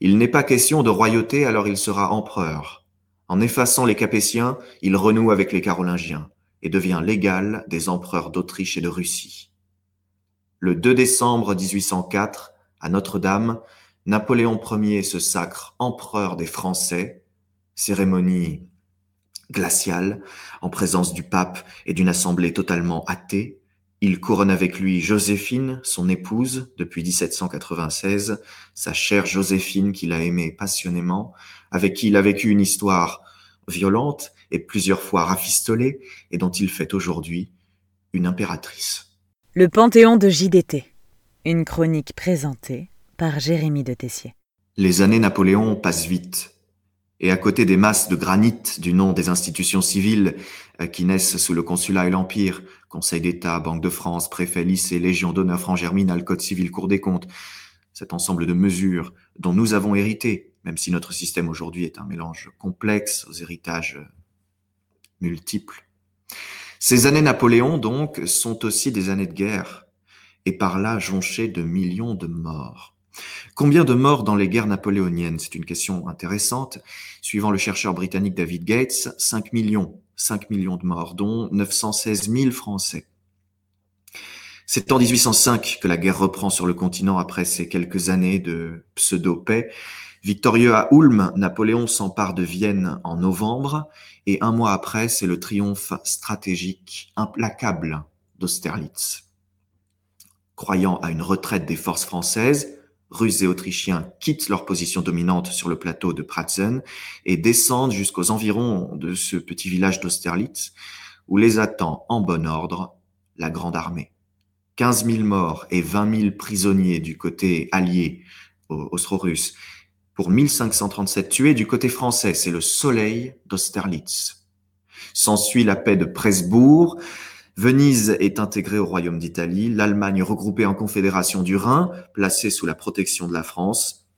Il n'est pas question de royauté, alors il sera empereur. En effaçant les Capétiens, il renoue avec les Carolingiens et devient l'égal des empereurs d'Autriche et de Russie. Le 2 décembre 1804, à Notre-Dame, Napoléon Ier se sacre empereur des Français, cérémonie glaciale, en présence du pape et d'une assemblée totalement athée, il couronne avec lui Joséphine, son épouse, depuis 1796, sa chère Joséphine qu'il a aimée passionnément, avec qui il a vécu une histoire violente et plusieurs fois rafistolée, et dont il fait aujourd'hui une impératrice. Le Panthéon de JDT, une chronique présentée par Jérémy de Tessier. Les années Napoléon passent vite, et à côté des masses de granit du nom des institutions civiles euh, qui naissent sous le consulat et l'Empire, Conseil d'État, Banque de France, préfet, lycée, Légion d'honneur, franc germinal, Code civil, Cour des comptes, cet ensemble de mesures dont nous avons hérité, même si notre système aujourd'hui est un mélange complexe aux héritages multiples. Ces années Napoléon, donc, sont aussi des années de guerre, et par là jonchées de millions de morts. Combien de morts dans les guerres napoléoniennes? C'est une question intéressante. Suivant le chercheur britannique David Gates, 5 millions, 5 millions de morts, dont 916 000 Français. C'est en 1805 que la guerre reprend sur le continent après ces quelques années de pseudo-paix. Victorieux à Ulm, Napoléon s'empare de Vienne en novembre et un mois après, c'est le triomphe stratégique implacable d'Austerlitz. Croyant à une retraite des forces françaises, Russes et Autrichiens quittent leur position dominante sur le plateau de Pratzen et descendent jusqu'aux environs de ce petit village d'Austerlitz, où les attend en bon ordre la grande armée. 15 000 morts et 20 000 prisonniers du côté allié austro-russe, pour 1537 tués du côté français, c'est le soleil d'Austerlitz. S'ensuit la paix de Presbourg, Venise est intégrée au royaume d'Italie, l'Allemagne regroupée en confédération du Rhin, placée sous la protection de la France.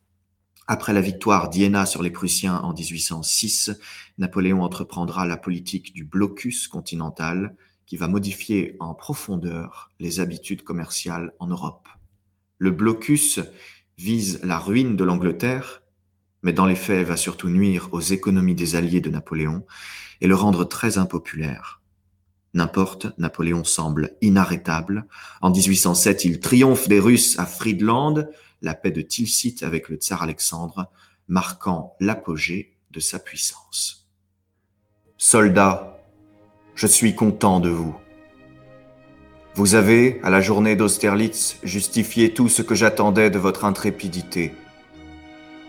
Après la victoire d'Iéna sur les Prussiens en 1806, Napoléon entreprendra la politique du blocus continental qui va modifier en profondeur les habitudes commerciales en Europe. Le blocus vise la ruine de l'Angleterre, mais dans les faits va surtout nuire aux économies des alliés de Napoléon et le rendre très impopulaire. N'importe, Napoléon semble inarrêtable. En 1807, il triomphe des Russes à Friedland, la paix de Tilsit avec le tsar Alexandre, marquant l'apogée de sa puissance. Soldats, je suis content de vous. Vous avez, à la journée d'Austerlitz, justifié tout ce que j'attendais de votre intrépidité.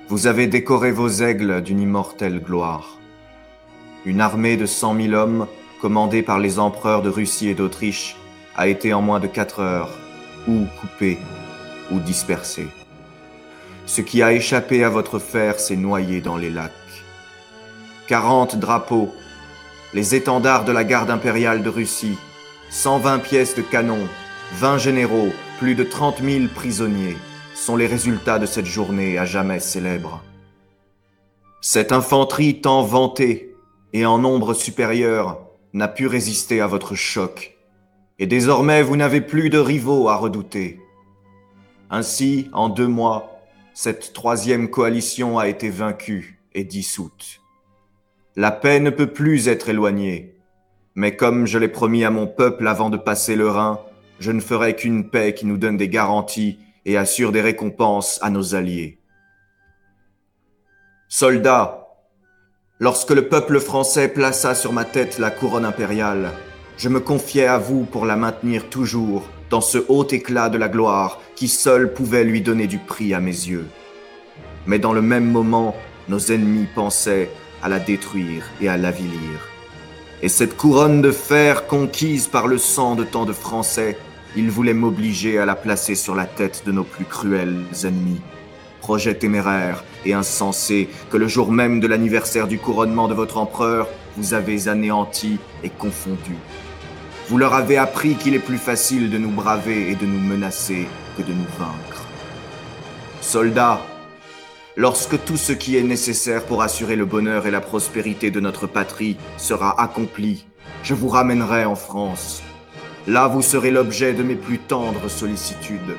Vous avez décoré vos aigles d'une immortelle gloire. Une armée de cent mille hommes commandé par les empereurs de Russie et d'Autriche, a été en moins de quatre heures ou coupé ou dispersé. Ce qui a échappé à votre fer s'est noyé dans les lacs. Quarante drapeaux, les étendards de la garde impériale de Russie, 120 pièces de canon, 20 généraux, plus de 30 000 prisonniers sont les résultats de cette journée à jamais célèbre. Cette infanterie tant vantée et en nombre supérieur n'a pu résister à votre choc, et désormais vous n'avez plus de rivaux à redouter. Ainsi, en deux mois, cette troisième coalition a été vaincue et dissoute. La paix ne peut plus être éloignée, mais comme je l'ai promis à mon peuple avant de passer le Rhin, je ne ferai qu'une paix qui nous donne des garanties et assure des récompenses à nos alliés. Soldats, Lorsque le peuple français plaça sur ma tête la couronne impériale, je me confiais à vous pour la maintenir toujours dans ce haut éclat de la gloire qui seul pouvait lui donner du prix à mes yeux. Mais dans le même moment, nos ennemis pensaient à la détruire et à l'avilir. Et cette couronne de fer conquise par le sang de tant de Français, ils voulaient m'obliger à la placer sur la tête de nos plus cruels ennemis projet téméraire et insensé que le jour même de l'anniversaire du couronnement de votre empereur, vous avez anéanti et confondu. Vous leur avez appris qu'il est plus facile de nous braver et de nous menacer que de nous vaincre. Soldats, lorsque tout ce qui est nécessaire pour assurer le bonheur et la prospérité de notre patrie sera accompli, je vous ramènerai en France. Là, vous serez l'objet de mes plus tendres sollicitudes.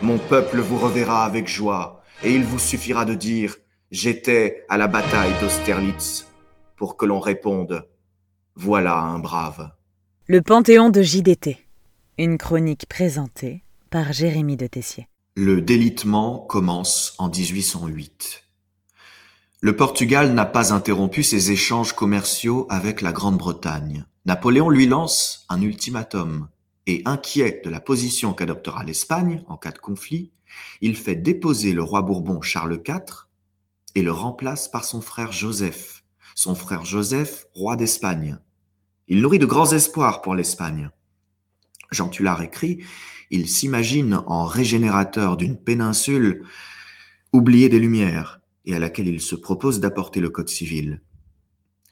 Mon peuple vous reverra avec joie et il vous suffira de dire J'étais à la bataille d'Austerlitz pour que l'on réponde Voilà un brave. Le Panthéon de JDT. Une chronique présentée par Jérémy de Tessier. Le délitement commence en 1808. Le Portugal n'a pas interrompu ses échanges commerciaux avec la Grande-Bretagne. Napoléon lui lance un ultimatum et inquiet de la position qu'adoptera l'Espagne en cas de conflit, il fait déposer le roi Bourbon Charles IV et le remplace par son frère Joseph, son frère Joseph, roi d'Espagne. Il nourrit de grands espoirs pour l'Espagne. Jean Tullard écrit Il s'imagine en régénérateur d'une péninsule oubliée des Lumières et à laquelle il se propose d'apporter le Code civil.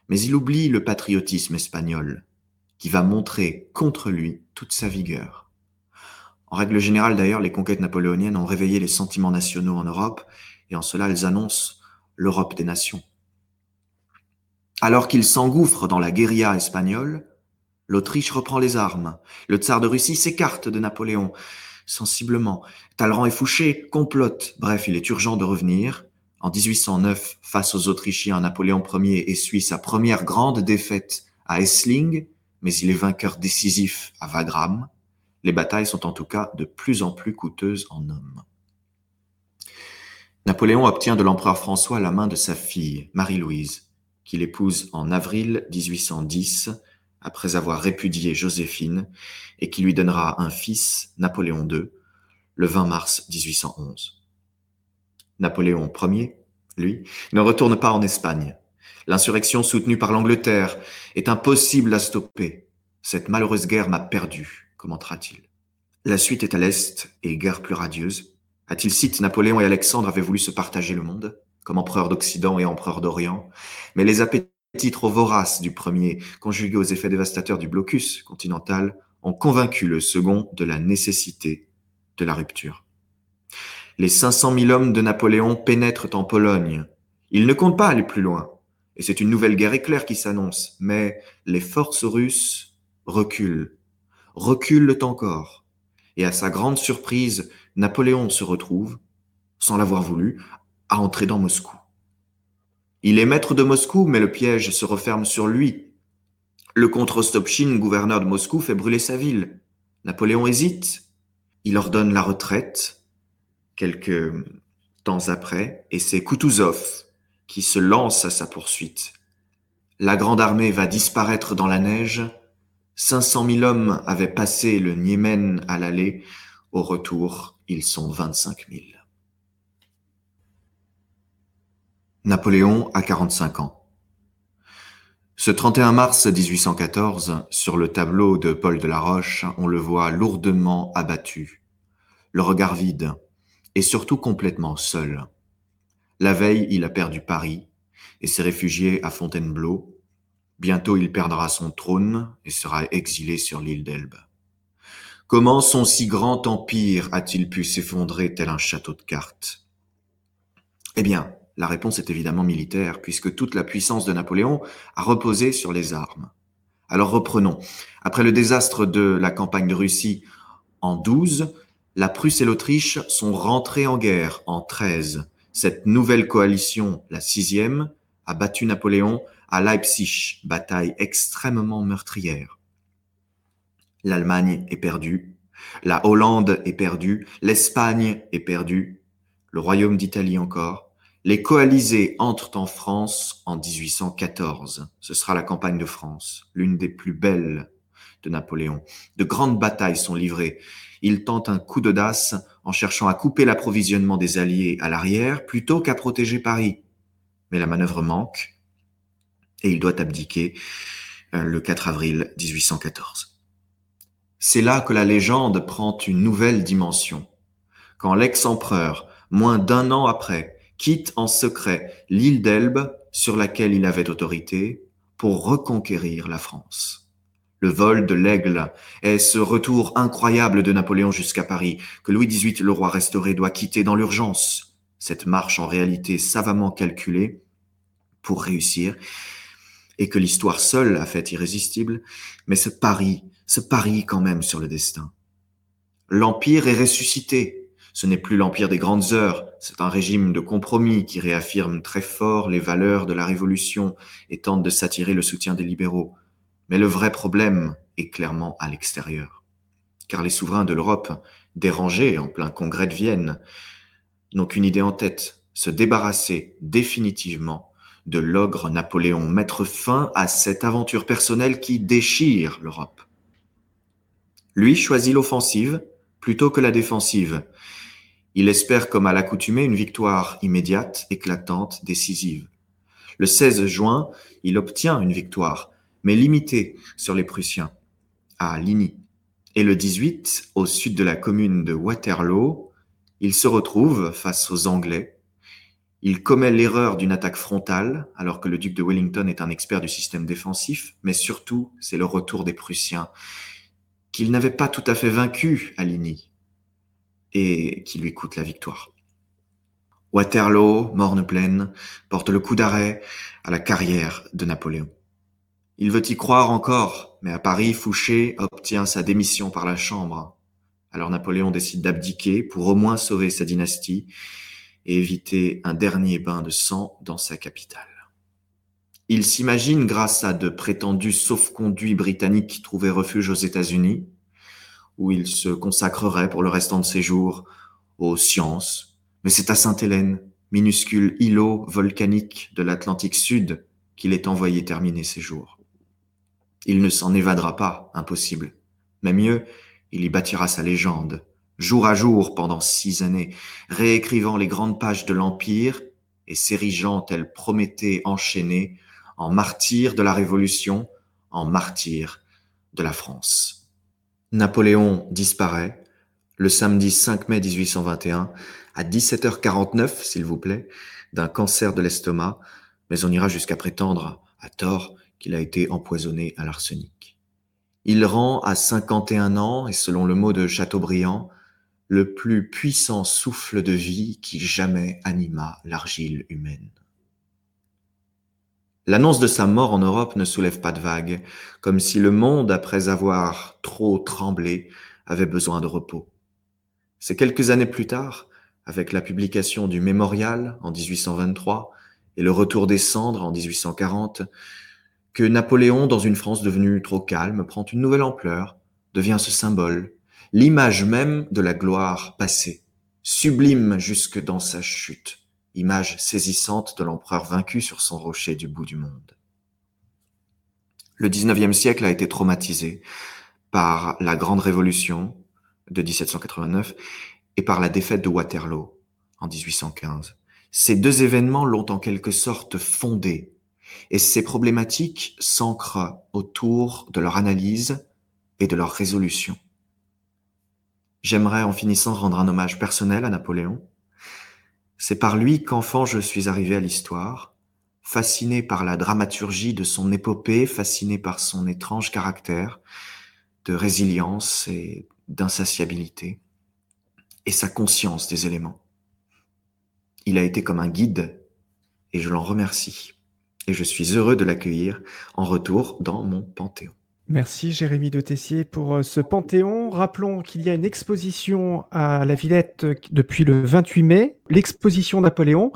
Mais il oublie le patriotisme espagnol, qui va montrer contre lui toute sa vigueur. En règle générale, d'ailleurs, les conquêtes napoléoniennes ont réveillé les sentiments nationaux en Europe, et en cela, elles annoncent l'Europe des nations. Alors qu'il s'engouffre dans la guérilla espagnole, l'Autriche reprend les armes. Le tsar de Russie s'écarte de Napoléon. sensiblement. Talleyrand et Fouché complotent. Bref, il est urgent de revenir. En 1809, face aux Autrichiens, Napoléon Ier essuie sa première grande défaite à Essling, mais il est vainqueur décisif à Wagram. Les batailles sont en tout cas de plus en plus coûteuses en hommes. Napoléon obtient de l'empereur François la main de sa fille, Marie-Louise, qu'il épouse en avril 1810, après avoir répudié Joséphine, et qui lui donnera un fils, Napoléon II, le 20 mars 1811. Napoléon Ier, lui, ne retourne pas en Espagne. L'insurrection soutenue par l'Angleterre est impossible à stopper. Cette malheureuse guerre m'a perdu, commentera-t-il. La suite est à l'Est et guerre plus radieuse. À Tilsit, Napoléon et Alexandre avaient voulu se partager le monde, comme empereur d'Occident et empereur d'Orient, mais les appétits trop voraces du premier, conjugués aux effets dévastateurs du blocus continental, ont convaincu le second de la nécessité de la rupture. Les 500 000 hommes de Napoléon pénètrent en Pologne. Ils ne comptent pas aller plus loin, et c'est une nouvelle guerre éclair qui s'annonce, mais les forces russes reculent, reculent encore, et à sa grande surprise, Napoléon se retrouve, sans l'avoir voulu, à entrer dans Moscou. Il est maître de Moscou, mais le piège se referme sur lui. Le contre Rostopchine, gouverneur de Moscou, fait brûler sa ville. Napoléon hésite. Il ordonne la retraite quelques temps après, et c'est Kutuzov qui se lance à sa poursuite. La grande armée va disparaître dans la neige. 500 000 hommes avaient passé le Niémen à l'aller. Au retour, ils sont 25 000. Napoléon a 45 ans. Ce 31 mars 1814, sur le tableau de Paul de la Roche, on le voit lourdement abattu, le regard vide, et surtout complètement seul. La veille, il a perdu Paris et s'est réfugié à Fontainebleau. Bientôt, il perdra son trône et sera exilé sur l'île d'Elbe. Comment son si grand empire a-t-il pu s'effondrer tel un château de cartes? Eh bien, la réponse est évidemment militaire, puisque toute la puissance de Napoléon a reposé sur les armes. Alors reprenons. Après le désastre de la campagne de Russie en 12, la Prusse et l'Autriche sont rentrées en guerre en 13. Cette nouvelle coalition, la sixième, a battu Napoléon à Leipzig, bataille extrêmement meurtrière. L'Allemagne est perdue, la Hollande est perdue, l'Espagne est perdue, le Royaume d'Italie encore. Les coalisés entrent en France en 1814. Ce sera la campagne de France, l'une des plus belles de Napoléon. De grandes batailles sont livrées. Il tente un coup d'audace en cherchant à couper l'approvisionnement des Alliés à l'arrière plutôt qu'à protéger Paris. Mais la manœuvre manque et il doit abdiquer euh, le 4 avril 1814. C'est là que la légende prend une nouvelle dimension. Quand l'ex-empereur, moins d'un an après, quitte en secret l'île d'Elbe sur laquelle il avait autorité pour reconquérir la France. Le vol de l'aigle est ce retour incroyable de Napoléon jusqu'à Paris que Louis XVIII, le roi restauré, doit quitter dans l'urgence. Cette marche en réalité savamment calculée pour réussir et que l'histoire seule a fait irrésistible, mais ce pari se parie quand même sur le destin. L'Empire est ressuscité. Ce n'est plus l'Empire des grandes heures, c'est un régime de compromis qui réaffirme très fort les valeurs de la Révolution et tente de s'attirer le soutien des libéraux. Mais le vrai problème est clairement à l'extérieur. Car les souverains de l'Europe, dérangés en plein congrès de Vienne, n'ont qu'une idée en tête, se débarrasser définitivement de l'ogre Napoléon, mettre fin à cette aventure personnelle qui déchire l'Europe. Lui choisit l'offensive plutôt que la défensive. Il espère comme à l'accoutumée une victoire immédiate, éclatante, décisive. Le 16 juin, il obtient une victoire, mais limitée sur les Prussiens, à Ligny. Et le 18, au sud de la commune de Waterloo, il se retrouve face aux Anglais. Il commet l'erreur d'une attaque frontale, alors que le duc de Wellington est un expert du système défensif, mais surtout, c'est le retour des Prussiens qu'il n'avait pas tout à fait vaincu Aligny et qui lui coûte la victoire. Waterloo, morne pleine, porte le coup d'arrêt à la carrière de Napoléon. Il veut y croire encore, mais à Paris, Fouché obtient sa démission par la Chambre. Alors Napoléon décide d'abdiquer pour au moins sauver sa dynastie et éviter un dernier bain de sang dans sa capitale. Il s'imagine, grâce à de prétendus sauf-conduits britanniques trouvés refuge aux États-Unis, où il se consacrerait pour le restant de ses jours aux sciences. Mais c'est à Sainte-Hélène, minuscule îlot volcanique de l'Atlantique Sud, qu'il est envoyé terminer ses jours. Il ne s'en évadera pas, impossible. Mais mieux, il y bâtira sa légende, jour à jour pendant six années, réécrivant les grandes pages de l'Empire et s'érigeant tel Prométhée enchaîné en martyr de la Révolution, en martyr de la France. Napoléon disparaît le samedi 5 mai 1821 à 17h49, s'il vous plaît, d'un cancer de l'estomac, mais on ira jusqu'à prétendre, à tort, qu'il a été empoisonné à l'arsenic. Il rend à 51 ans, et selon le mot de Chateaubriand, le plus puissant souffle de vie qui jamais anima l'argile humaine. L'annonce de sa mort en Europe ne soulève pas de vagues, comme si le monde, après avoir trop tremblé, avait besoin de repos. C'est quelques années plus tard, avec la publication du Mémorial en 1823 et le retour des cendres en 1840, que Napoléon, dans une France devenue trop calme, prend une nouvelle ampleur, devient ce symbole, l'image même de la gloire passée, sublime jusque dans sa chute image saisissante de l'empereur vaincu sur son rocher du bout du monde. Le XIXe siècle a été traumatisé par la Grande Révolution de 1789 et par la défaite de Waterloo en 1815. Ces deux événements l'ont en quelque sorte fondé et ces problématiques s'ancrent autour de leur analyse et de leur résolution. J'aimerais en finissant rendre un hommage personnel à Napoléon, c'est par lui qu'enfant je suis arrivé à l'histoire, fasciné par la dramaturgie de son épopée, fasciné par son étrange caractère de résilience et d'insatiabilité, et sa conscience des éléments. Il a été comme un guide, et je l'en remercie, et je suis heureux de l'accueillir en retour dans mon panthéon. Merci Jérémy de Tessier pour euh, ce Panthéon. Rappelons qu'il y a une exposition à la Villette depuis le 28 mai, l'exposition Napoléon.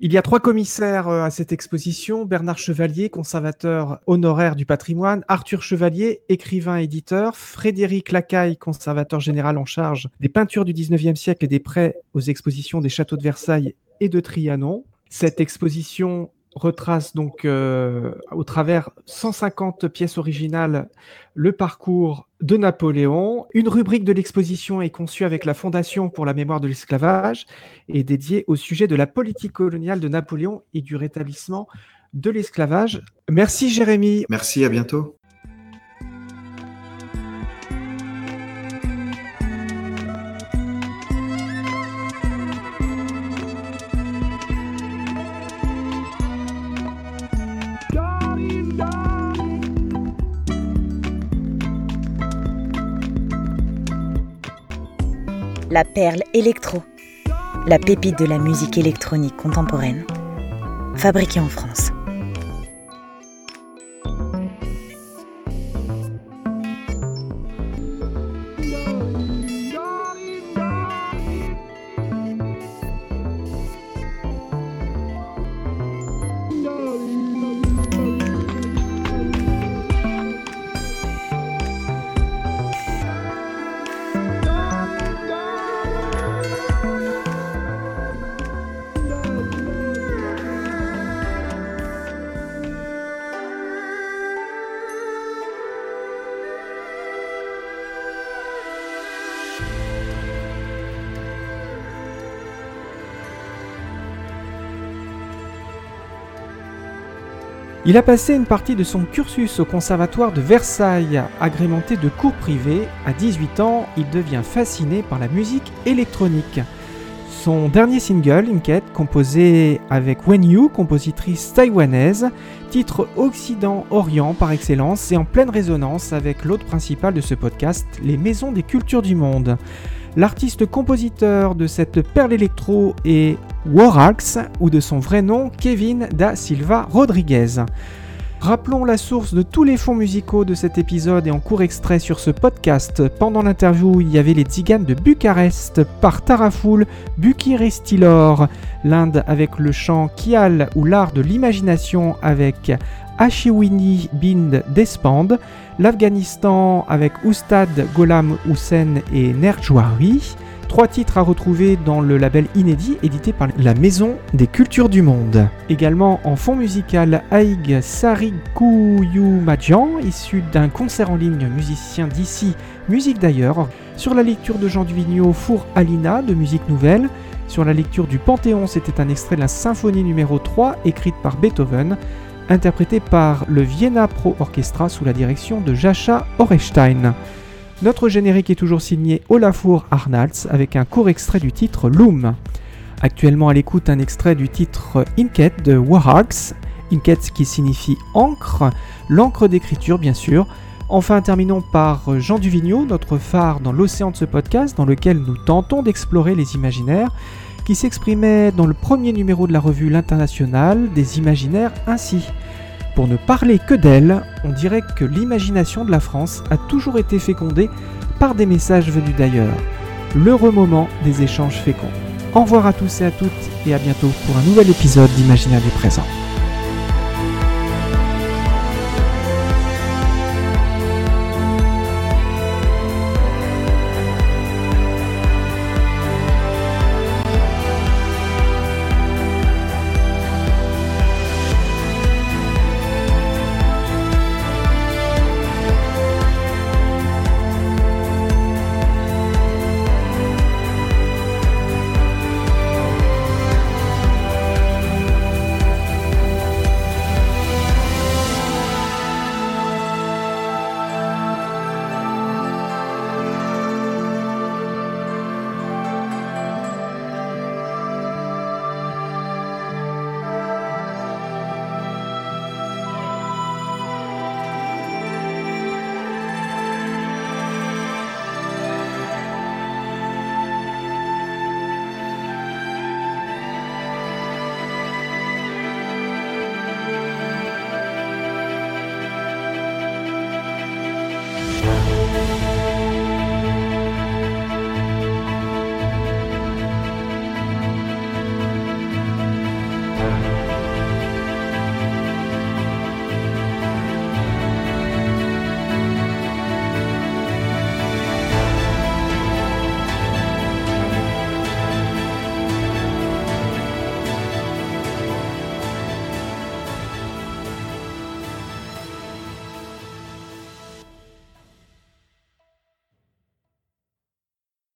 Il y a trois commissaires euh, à cette exposition, Bernard Chevalier, conservateur honoraire du patrimoine, Arthur Chevalier, écrivain éditeur, Frédéric Lacaille, conservateur général en charge des peintures du 19e siècle et des prêts aux expositions des châteaux de Versailles et de Trianon. Cette exposition retrace donc euh, au travers 150 pièces originales le parcours de Napoléon. Une rubrique de l'exposition est conçue avec la Fondation pour la mémoire de l'esclavage et dédiée au sujet de la politique coloniale de Napoléon et du rétablissement de l'esclavage. Merci Jérémy. Merci, à bientôt. La perle électro, la pépite de la musique électronique contemporaine, fabriquée en France. Il a passé une partie de son cursus au conservatoire de Versailles, agrémenté de cours privés. À 18 ans, il devient fasciné par la musique électronique. Son dernier single, Inket, composé avec Wen Yu, compositrice taïwanaise, titre Occident-Orient par excellence et en pleine résonance avec l'hôte principal de ce podcast, Les Maisons des Cultures du Monde. L'artiste-compositeur de cette perle électro est Warax, ou de son vrai nom Kevin da Silva Rodriguez. Rappelons la source de tous les fonds musicaux de cet épisode et en court extrait sur ce podcast. Pendant l'interview, il y avait les Tziganes de Bucarest par Tarafoul Bukirestilor, l'Inde avec le chant Kial ou l'art de l'imagination avec Ashiwini Bind Despand, l'Afghanistan avec Oustad Gholam Hussein et Nerjouari, Trois titres à retrouver dans le label inédit édité par la Maison des Cultures du Monde. Également en fond musical Aig Sarikuyumadjan, issu d'un concert en ligne musicien d'ici, musique d'ailleurs. Sur la lecture de Jean Duvigneau, Four Alina de musique nouvelle. Sur la lecture du Panthéon, c'était un extrait de la symphonie numéro 3 écrite par Beethoven, interprétée par le Vienna Pro Orchestra sous la direction de Jascha Orestein. Notre générique est toujours signé Olafur Arnalds avec un court extrait du titre Loom. Actuellement à l'écoute un extrait du titre Inket de Warhags, Inket qui signifie encre, l'encre d'écriture bien sûr. Enfin terminons par Jean Duvigneau, notre phare dans l'océan de ce podcast dans lequel nous tentons d'explorer les imaginaires qui s'exprimait dans le premier numéro de la revue L'International des imaginaires ainsi. Pour ne parler que d'elle, on dirait que l'imagination de la France a toujours été fécondée par des messages venus d'ailleurs. L'heureux moment des échanges féconds. Au revoir à tous et à toutes et à bientôt pour un nouvel épisode d'Imaginaire du présent.